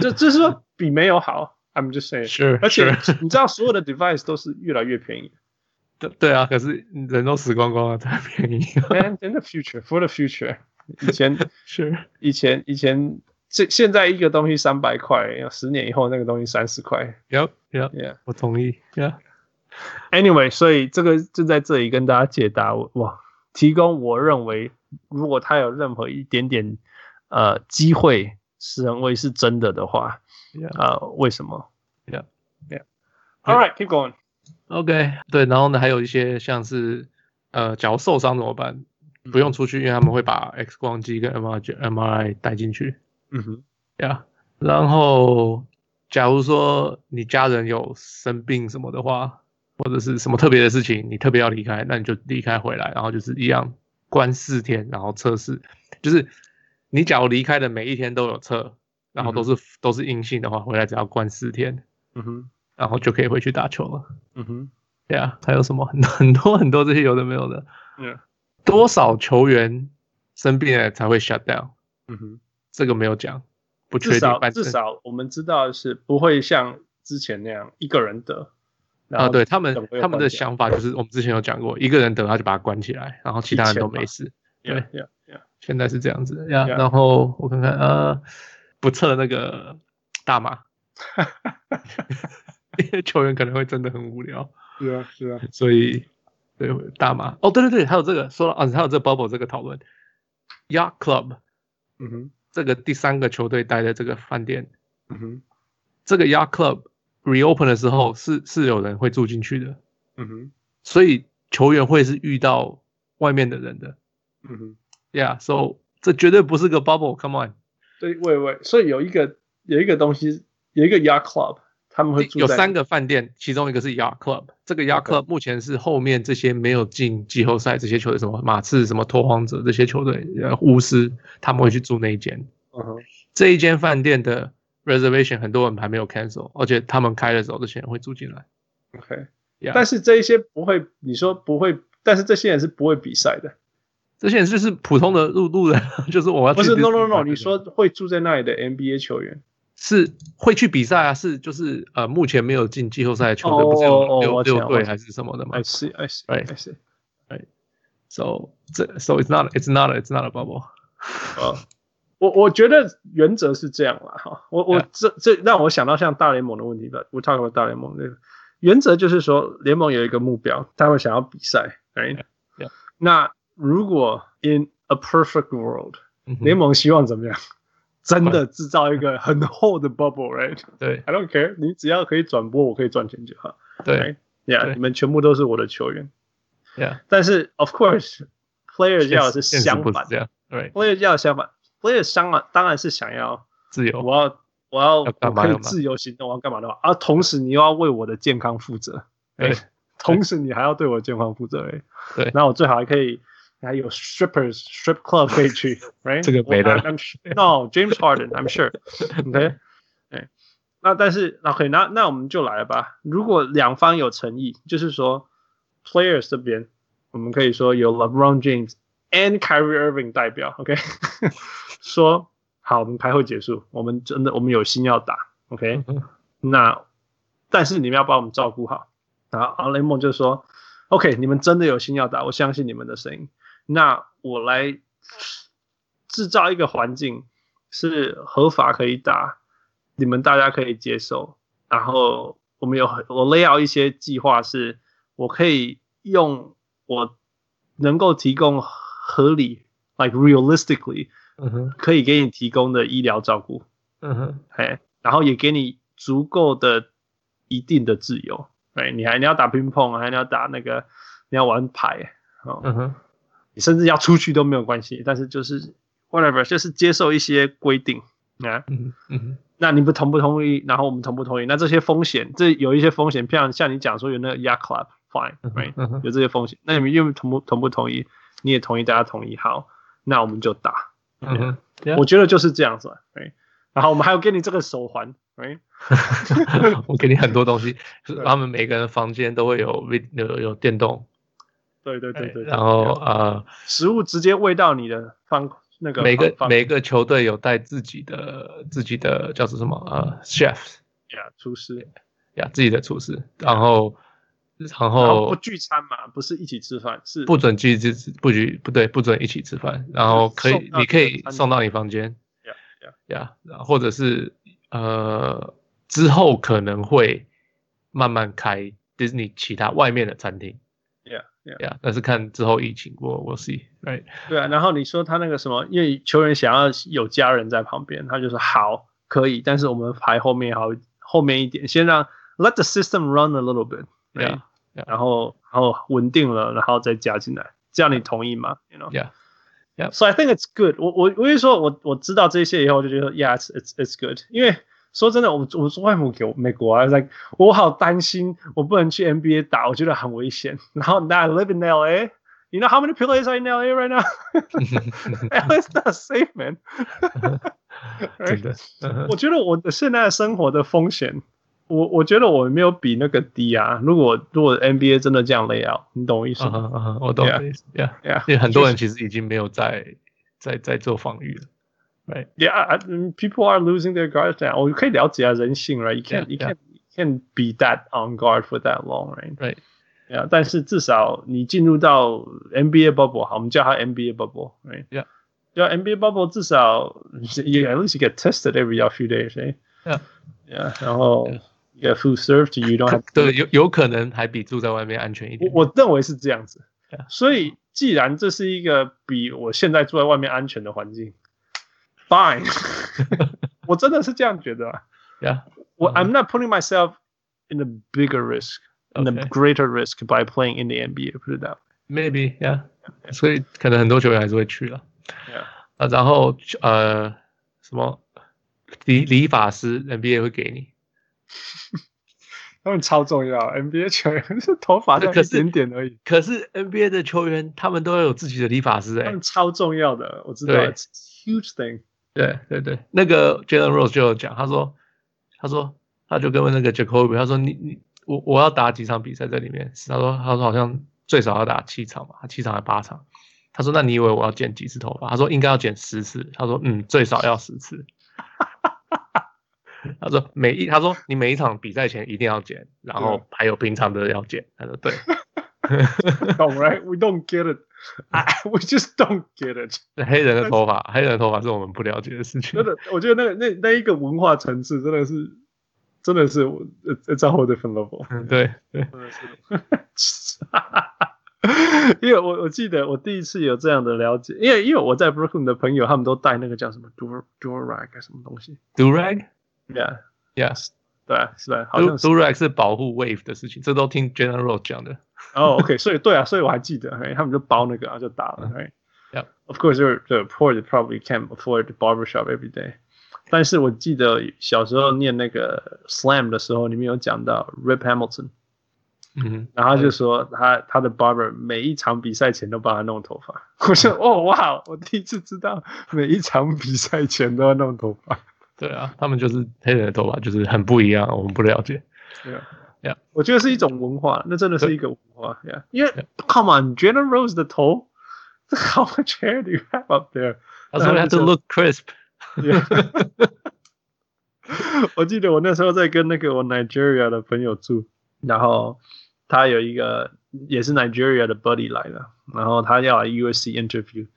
就就是说比没有好。I'm just saying。是，而且你知道所有的 device 都是越来越便宜。对啊，可是人都死光光了，太便宜。And in the future, for the future，以前 是以前以前这现在一个东西三百块，要十年以后那个东西三十块。Yep, yep, yeah，我同意。Yeah。Anyway，所以这个就在这里跟大家解答，哇，提供我认为如果他有任何一点点呃机会是认为是真的的话，Yeah，呃，为什么？Yeah, yeah. All right, keep going. OK，对，然后呢，还有一些像是，呃，假如受伤怎么办？不用出去，因为他们会把 X 光机跟 MRI MRI 带进去。嗯哼，呀、yeah，然后假如说你家人有生病什么的话，或者是什么特别的事情，你特别要离开，那你就离开回来，然后就是一样关四天，然后测试，就是你假如离开的每一天都有测，然后都是、嗯、都是阴性的话，回来只要关四天。嗯哼。然后就可以回去打球了。嗯哼，对啊，还有什么很 很多很多这些有的没有的。嗯，多少球员生病了才会 shut down？嗯哼，这个没有讲，不确定。至少至少我们知道是不会像之前那样一个人得。啊，对他们他们的想法就是我们之前有讲过，一个人得他就把他关起来，然后其他人都没事。对，yeah, yeah. 现在是这样子呀。然后我看看，呃，不测那个大麻。因 为球员可能会真的很无聊，是啊是啊，所以对大麻。哦，对对对，还有这个说了啊，还有这个 bubble 这个讨论，Yacht Club，嗯哼，这个第三个球队待的这个饭店，嗯哼，这个 Yacht Club reopen 的时候是是有人会住进去的，嗯哼，所以球员会是遇到外面的人的，嗯哼，Yeah，so 这绝对不是个 bubble，Come on，对，喂喂，所以有一个有一个东西，有一个 Yacht Club。他们会住有三个饭店，其中一个是 Yacht Club。这个 Yacht Club 目前是后面这些没有进季后赛这些球队，什么马刺、什么拓荒者这些球队，呃，巫师他们会去住那一间。嗯哼，这一间饭店的 reservation 很多人还没有 cancel，而且他们开的时候这些人会住进来。OK，yeah. 但是这一些不会，你说不会，但是这些人是不会比赛的。这些人就是普通的入路人，就是我要不是 no no no，你说会住在那里的 NBA 球员。是会去比赛啊？是就是呃，目前没有进季后赛的球队不是有六六队还是什么的吗？I see, I see, I see. Right. So, so it's not, it's not, it's not a bubble. 哦，我我觉得原则是这样啦，哈，我我这这让我想到像大联盟的问题吧。我 talk about 大联盟这个原则就是说，联盟有一个目标，他会想要比赛，right？. Yeah. 那如果 in a perfect world，、联盟希望怎么样？真的制造一个很厚的 bubble，right？对，I don't care，你只要可以转播，我可以赚钱就好。对。right?，Yeah，你们全部都是我的球员。，Yeah，但是 of course，players 要的是相反。不是这样，Right？，players 要的相反，players 相反当然是想要自由，我要我要可以自由行动，我要干嘛的话，而同时你又要为我的健康负责，对。欸同时你还要对我的健康负责，欸对。那我最好还可以还有 strippers strip club 可以去，right？这个没的我 I'm sure- No James Harden，I'm sure，OK，哎，那但是 OK，那那我们就来了吧。如果两方有诚意，就是说 players 这边，我们可以说有 LeBron James and Kyrie Irving 代表，OK，说好，我们开会结束，我们真的我们有心要打，OK，嗯那但是你们要把我们照顾好。然后阿雷蒙就说：“OK，你们真的有心要打，我相信你们的声音。那我来制造一个环境，是合法可以打，你们大家可以接受。然后我们有我 lay out 一些计划，是我可以用我能够提供合理，like realistically 嗯哼，可以给你提供的医疗照顾。”嗯哼，嘿，然后也给你足够的一定的自由，哎，你还你要打乒乓，还你要打那个，你要玩牌，哦，嗯哼，你甚至要出去都没有关系，但是就是 whatever，就是接受一些规定啊。嗯，嗯，那你们同不同意？然后我们同不同意？那这些风险，这有一些风险，像像你讲说有那个 yacht club，fine，right，、嗯有这些风险，那你们又同不同不同意？你也同意，大家同意，好，那我们就打。我觉得就是这样子，right？然后我们还要给你这个手环，right？我给你很多东西，他们每个人房间都会有有有电动，对对对对，然后呃，食物直接喂到你的方那个每个每个球队有带自己的自己的叫做什么呃 chef 呀厨师。呀自己的厨师，然后然然后不聚餐嘛，不是一起吃饭，是不准聚聚不聚不对，不准一起吃饭，然后可以你可以送到你房间。呀呀呀，然后或者是呃之后可能会慢慢开 Disney 其他外面的餐厅呀呀呀，但是看之后疫情我我 see right 对啊。然后你说他那个什么，因为球员想要有家人在旁边，他就说好可以，但是我们排后面好后面一点，先让 let the system run a little bit，对 Yeah, yeah. 然后然后稳定了，然后再加进来，这样你同意吗？You know? yeah yeah So I think it's good 我。我我我跟你说，我我知道这些以后，我就觉得 Yeah, it's it's it's good。因为说真的，我我说外母给美国啊，like 我好担心，我不能去 NBA 打，我觉得很危险。然后 I live in LA。You know how many players are in LA right now? LA's not safe, man 真的，嗯我觉得我的现在生活的风险，我我觉得我没有比那个低啊。如果如果 NBA 真的这样 lay out，你懂我意思吗？我懂 Yeah. 意思，yeah，Yeah，因为很多人其实已经没有在在在做防御了 Right. Yeah, I mm, people are losing their guards now. Oh, You can't, right you can't, yeah. you can't be that on guard for that long, right? Right. Yeah，但是至少你进入到 NBA bubble，好，我们叫它 NBA bubble，right? Yeah. Yeah, NBA bubble 至少 you at least you get tested every few days. Yeah. Yeah. 然后 yeah. get food served to you don't have. 对，有有可能还比住在外面安全一点。我我认为是这样子。所以既然这是一个比我现在住在外面安全的环境。fine 我真的是这样觉得。Yeah，我 uh-huh. I'm not putting myself in a bigger risk, in a greater risk by playing in the NBA. Put it that way. Maybe yeah，所以可能很多球员还是会去了。Yeah，啊，然后呃，什么理理发师 NBA 会给你。他们超重要，NBA 球员是头发这一点点而已。可是 NBA 的球员，他们都有自己的理发师哎、欸，他们超重要的，我知道，huge thing。对对对，那个 Jalen Rose 就有讲，他说他说他就跟那个 Jacoby，他说你你我我要打几场比赛在里面，他说他说好像最少要打七场吧，他七场还八场，他说那你以为我要剪几次头发？他说应该要剪十次，他说嗯最少要十次。他说每一他说你每一场比赛前一定要剪，然后还有平常的要剪。他说对，All right, we don't get it. I we just don't get it。黑人的头发，黑人的头发是我们不了解的事情。真的，我觉得那个那那一个文化层次真的是，真的是，it's a whole different level。对对，真的是。因为我我记得我第一次有这样的了解，因为因为我在 Brooklyn 的朋友，他们都带那个叫什么 Dur Durag 什么东西，Durag，Yeah，Yes，对，是吧？好像 Durag 是保护 Wave 的事情，这都听 General 讲的。哦，OK，所以对啊，所以我还记得，他们就包那个，然后就打了。Yeah，Of course, the poor probably can't afford the barbershop every day。但是我记得小时候念那个 Slam 的时候，里面有讲到 Rip Hamilton。嗯，然后他就说他他的 barber 每一场比赛前都帮他弄头发。我说哦哇，我第一次知道每一场比赛前都要弄头发。对啊，他们就是黑人的头发就是很不一样，我们不了解。对啊。Yeah. 我觉得是一种文化，那真的是一个文化。Yeah. 因为 Yeah. Come on, Jalen Rose 的头，How much hair do you have up there? 他说 have to look crisp。我记得我那时候在跟那个我 Nigeria 的朋友住，然后他有一个也是 Nigeria 的 buddy 来了，然后他要来 USC interview。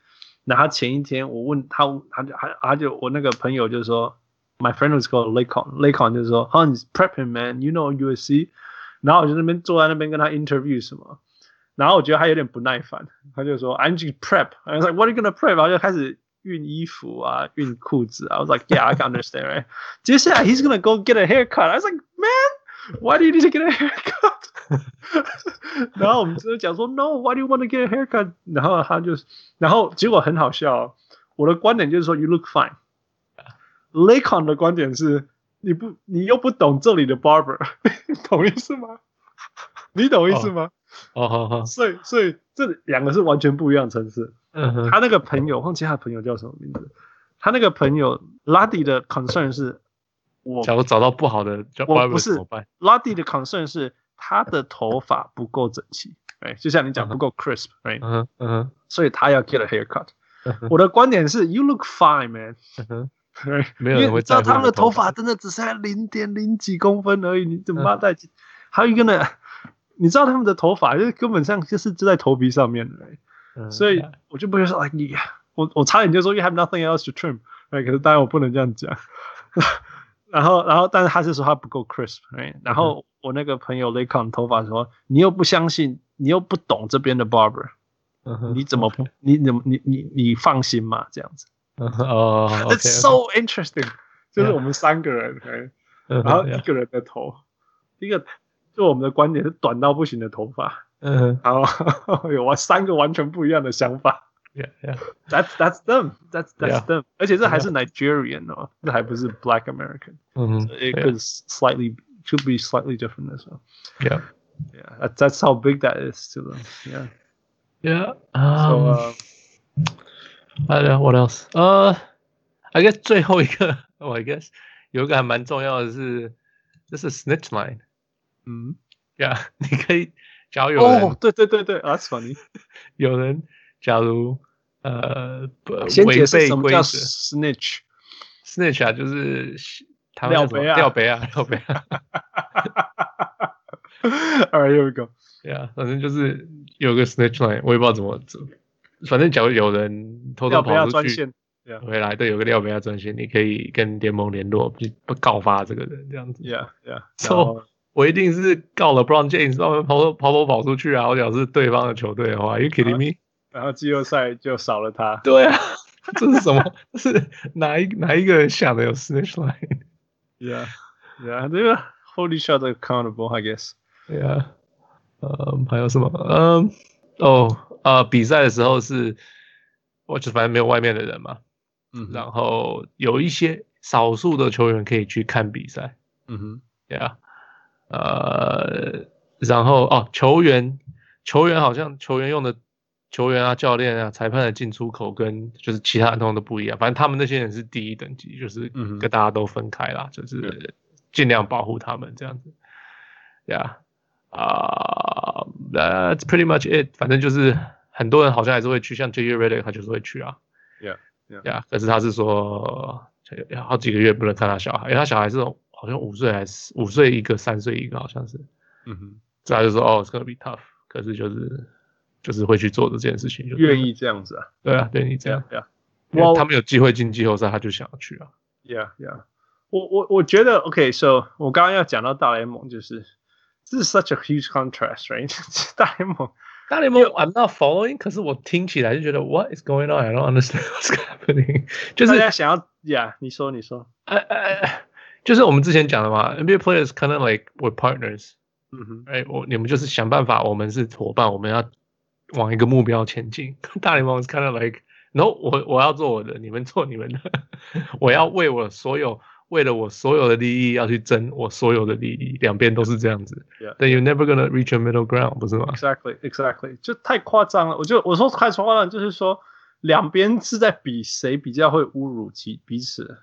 那他前一天我问他，他就他他就我那个朋友就说。my friend was called Lakon Lakon 就说啊、oh, prepping man. You know USC，然后我就那边坐在那边跟他 interview 什么，然后我觉得他有点不耐烦，他就说 I'm just prep，然后 like what are you gonna prep，然后就开始熨衣服啊熨裤子啊，I uh, was like yeah I can understand right，接下来 he's gonna go get a haircut，I was like man why do you need to get a haircut?" no why do you want to get a haircut，然后他就然后结果很好笑，我的观点就是说 you look fine。Lakon 的观点是，你不，你又不懂这里的 barber，懂意思吗？你懂意思吗？哦，好好。所以，所以这两个是完全不一样的层次。嗯哼。他那个朋友，忘记他的朋友叫什么名字。他那个朋友拉蒂的 concern 是，我假如找到不好的叫不是拉蒂的 concern 是他的头发不够整齐，哎，就像你讲不够 crisp，哎，嗯哼。所以他要 get a haircut。我的观点是，you look fine, man。没有人会在乎。他们的头发真的只剩下零点零几公分而已，你怎么在？还有一个呢？你知道他们的头发就是根本上就是就在头皮上面的，嗯、所以我就不会说，like 你，我我差点就说，you have nothing else to trim，可是当然我不能这样讲。然后，然后，但是他是说他不够 crisp，然后我那个朋友 Lacon 头发说，你又不相信，你又不懂这边的 barber，、嗯、你怎么不？你怎么？你你你放心嘛？这样子。Uh-huh. 哦、oh,，It's、okay, so interesting，、okay. 就是我们三个人，yeah. Uh-huh, 然后一个人的头，yeah. 一个就我们的观点是短到不行的头发，嗯、uh -huh.，然后有完三个完全不一样的想法，Yeah Yeah，That's That's them That's That's them，、yeah. 而且这还是 Nigerian 哦，这还不是 Black American，嗯、mm-hmm.，It could slightly should be slightly different as well. Yeah Yeah, that's how big that is to them. Yeah. Yeah. Um, so, um, uh, I don't know what else. 呃、uh,，I guess 最后一个，I guess 有一个还蛮重要的是，这是 snitch line。嗯，Yeah，你可以，假如有人，哦，对对对对，That's funny。有人，假如呃，先解释什么叫 snitch。snitch 啊，就是他们廖北啊，廖北啊，廖北啊。All right, here we go. Yeah，反正就是有个 snitch line，我也不知道怎么怎么。反正假如有人偷偷跑出去回来，对，有个廖贝亚专线，你可以跟联盟联络，不告发这个人这样子。Yeah, yeah. So 我一定是告了 LeBron James，让他们跑跑跑跑出去啊！我讲是对方的球队的话 you kidding me？然后季后赛就少了他。对啊，这是什么？这是哪一哪一个人想的有 snitch line？Yeah, yeah. 这个 hold each other accountable, I guess. Yeah. 呃，还有什么？嗯，哦。呃，比赛的时候是，我就反正没有外面的人嘛，嗯，然后有一些少数的球员可以去看比赛，嗯哼，对啊，呃，然后哦，球员，球员好像球员用的球员啊，教练啊，裁判的进出口跟就是其他人都不一样，反正他们那些人是第一等级，就是跟大家都分开啦，就是尽量保护他们这样子，对啊。啊、uh,，That's pretty much it。反正就是很多人好像还是会去，像 JJ Redick 他就是会去啊。Yeah, yeah. Yeah. 可是他是说好几个月不能看他小孩，因为他小孩是好像五岁还是五岁一个，三岁一个，好像是。嗯哼。所以他就说哦，It's gonna be tough。可是就是就是会去做这件事情，就愿意这样子啊？对啊，对你这样，他们有机会进季后赛，他就想要去啊。Yeah, yeah. 我我我觉得 OK，so 我刚刚要讲到大联盟，就是 this is such a huge contrast, right i'm not following。可是我听起来就觉得 What is going on? I don't understand what's happening。就是大家想要，Yeah，你说，你说，呃呃，就是我们之前讲的嘛，NBA players kind of like we're partners。嗯哼，哎，我你们就是想办法，我们是伙伴，我们要往一个目标前进。大联盟 mm-hmm. is kind of like，no，我我要做我的，你们做你们的，我要为我所有。为了我所有的利益要去争我所有的利益，两边都是这样子。但 you're never gonna reach a middle ground，不是吗？Exactly, exactly，就太夸张了。我就我说太夸张了，就是说两边是在比谁比较会侮辱其彼此。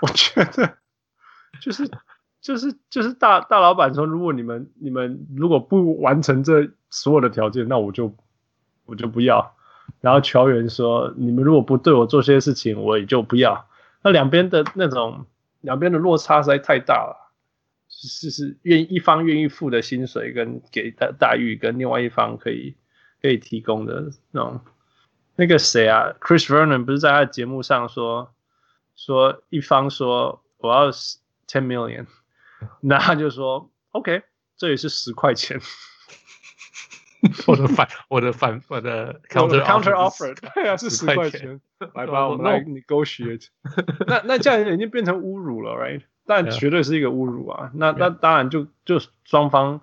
我觉得就是就是就是大大老板说，如果你们你们如果不完成这所有的条件，那我就我就不要。然后球员说，你们如果不对我做些事情，我也就不要。那两边的那种。两边的落差实在太大了，是是愿意一方愿意付的薪水跟给的待遇，跟另外一方可以可以提供的那种。那个谁啊，Chris Vernon 不是在他的节目上说说一方说我要 ten million，那他就说 OK，这也是十块钱。我的反，我的反，我的 counter counter offer，对啊，是十块钱，来吧，我们来 negotiate。那那这样已经变成侮辱了，right？但绝对是一个侮辱啊！那那当然就就双方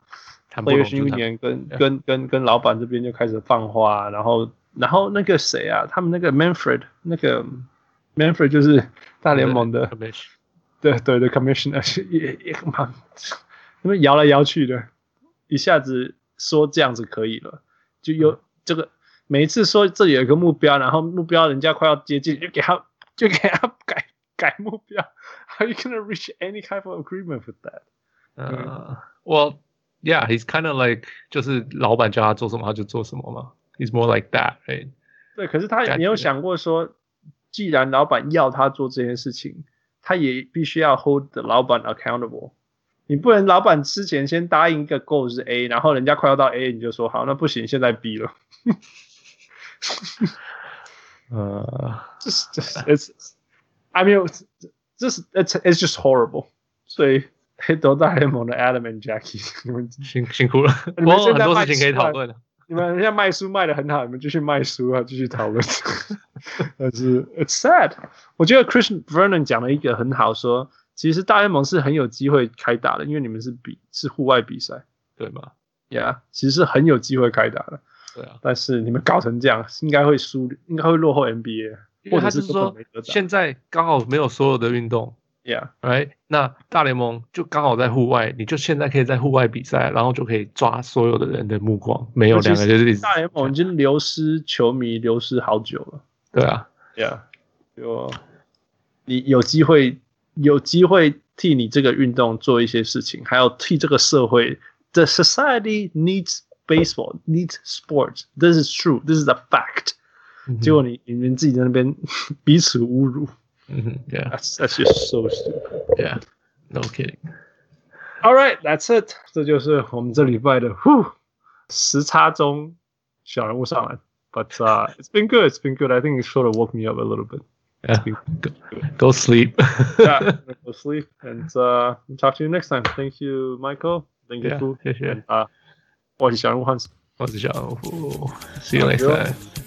，Players Union 跟跟跟跟老板这边就开始放话，然后然后那个谁啊，他们那个 Manfred，那个 Manfred 就是大联盟的，对对对，Commissioner 也也蛮，他们摇来摇去的，一下子。说这样子可以了，就有这个每一次说这里有一个目标，然后目标人家快要接近，就给他就给他改改目标。How are you gonna reach any kind of agreement with that？呃、uh,，Well, yeah, he's kind of like 就是老板叫他做什么他就做什么嘛。He's more like that, right？对，可是他也没有想过说，既然老板要他做这件事情，他也必须要 hold the 老板 accountable。你不能老板之前先答应一个 goal 是 A，然后人家快要到 A，你就说好，那不行，现在 B 了。呃，这是这是，It's，I mean，这是 It's It's just horrible。所以黑斗大联盟的 Adam and Jackie，你们辛辛苦了。你们现在很多事情可以讨论。你们现在卖书卖的很好，你们继续卖书啊，继续讨论。但是 It's sad。我觉得 Chris Vernon 讲了一个很好说。其实大联盟是很有机会开打的，因为你们是比是户外比赛，对吗？呀，yeah, 其实是很有机会开打的。对啊，但是你们搞成这样，应该会输，应该会落后 NBA。或者是说，现在刚好没有所有的运动，Yeah，哎，那大联盟就刚好在户外，你就现在可以在户外比赛，然后就可以抓所有的人的目光。没有两个就是大联盟已经流失球迷流失好久了。对啊，Yeah，就你有机会。有机会替你这个运动做一些事情，还有替这个社会。The society needs baseball, needs sports. This is true. This is a fact. Mm-hmm. Yeah, that's that's just so stupid. Yeah, no kidding. All right, that's it. 这就是我们这礼拜的呼时差中小人物上篮。But uh, it's been good. It's been good. I think it sort of woke me up a little bit. Yeah. Go, go, sleep. yeah, go sleep, and uh, talk to you next time. Thank you, Michael. Thank you, yeah, 谢谢。啊，我是小人物 uh, Hans。我是小人物。See you next time.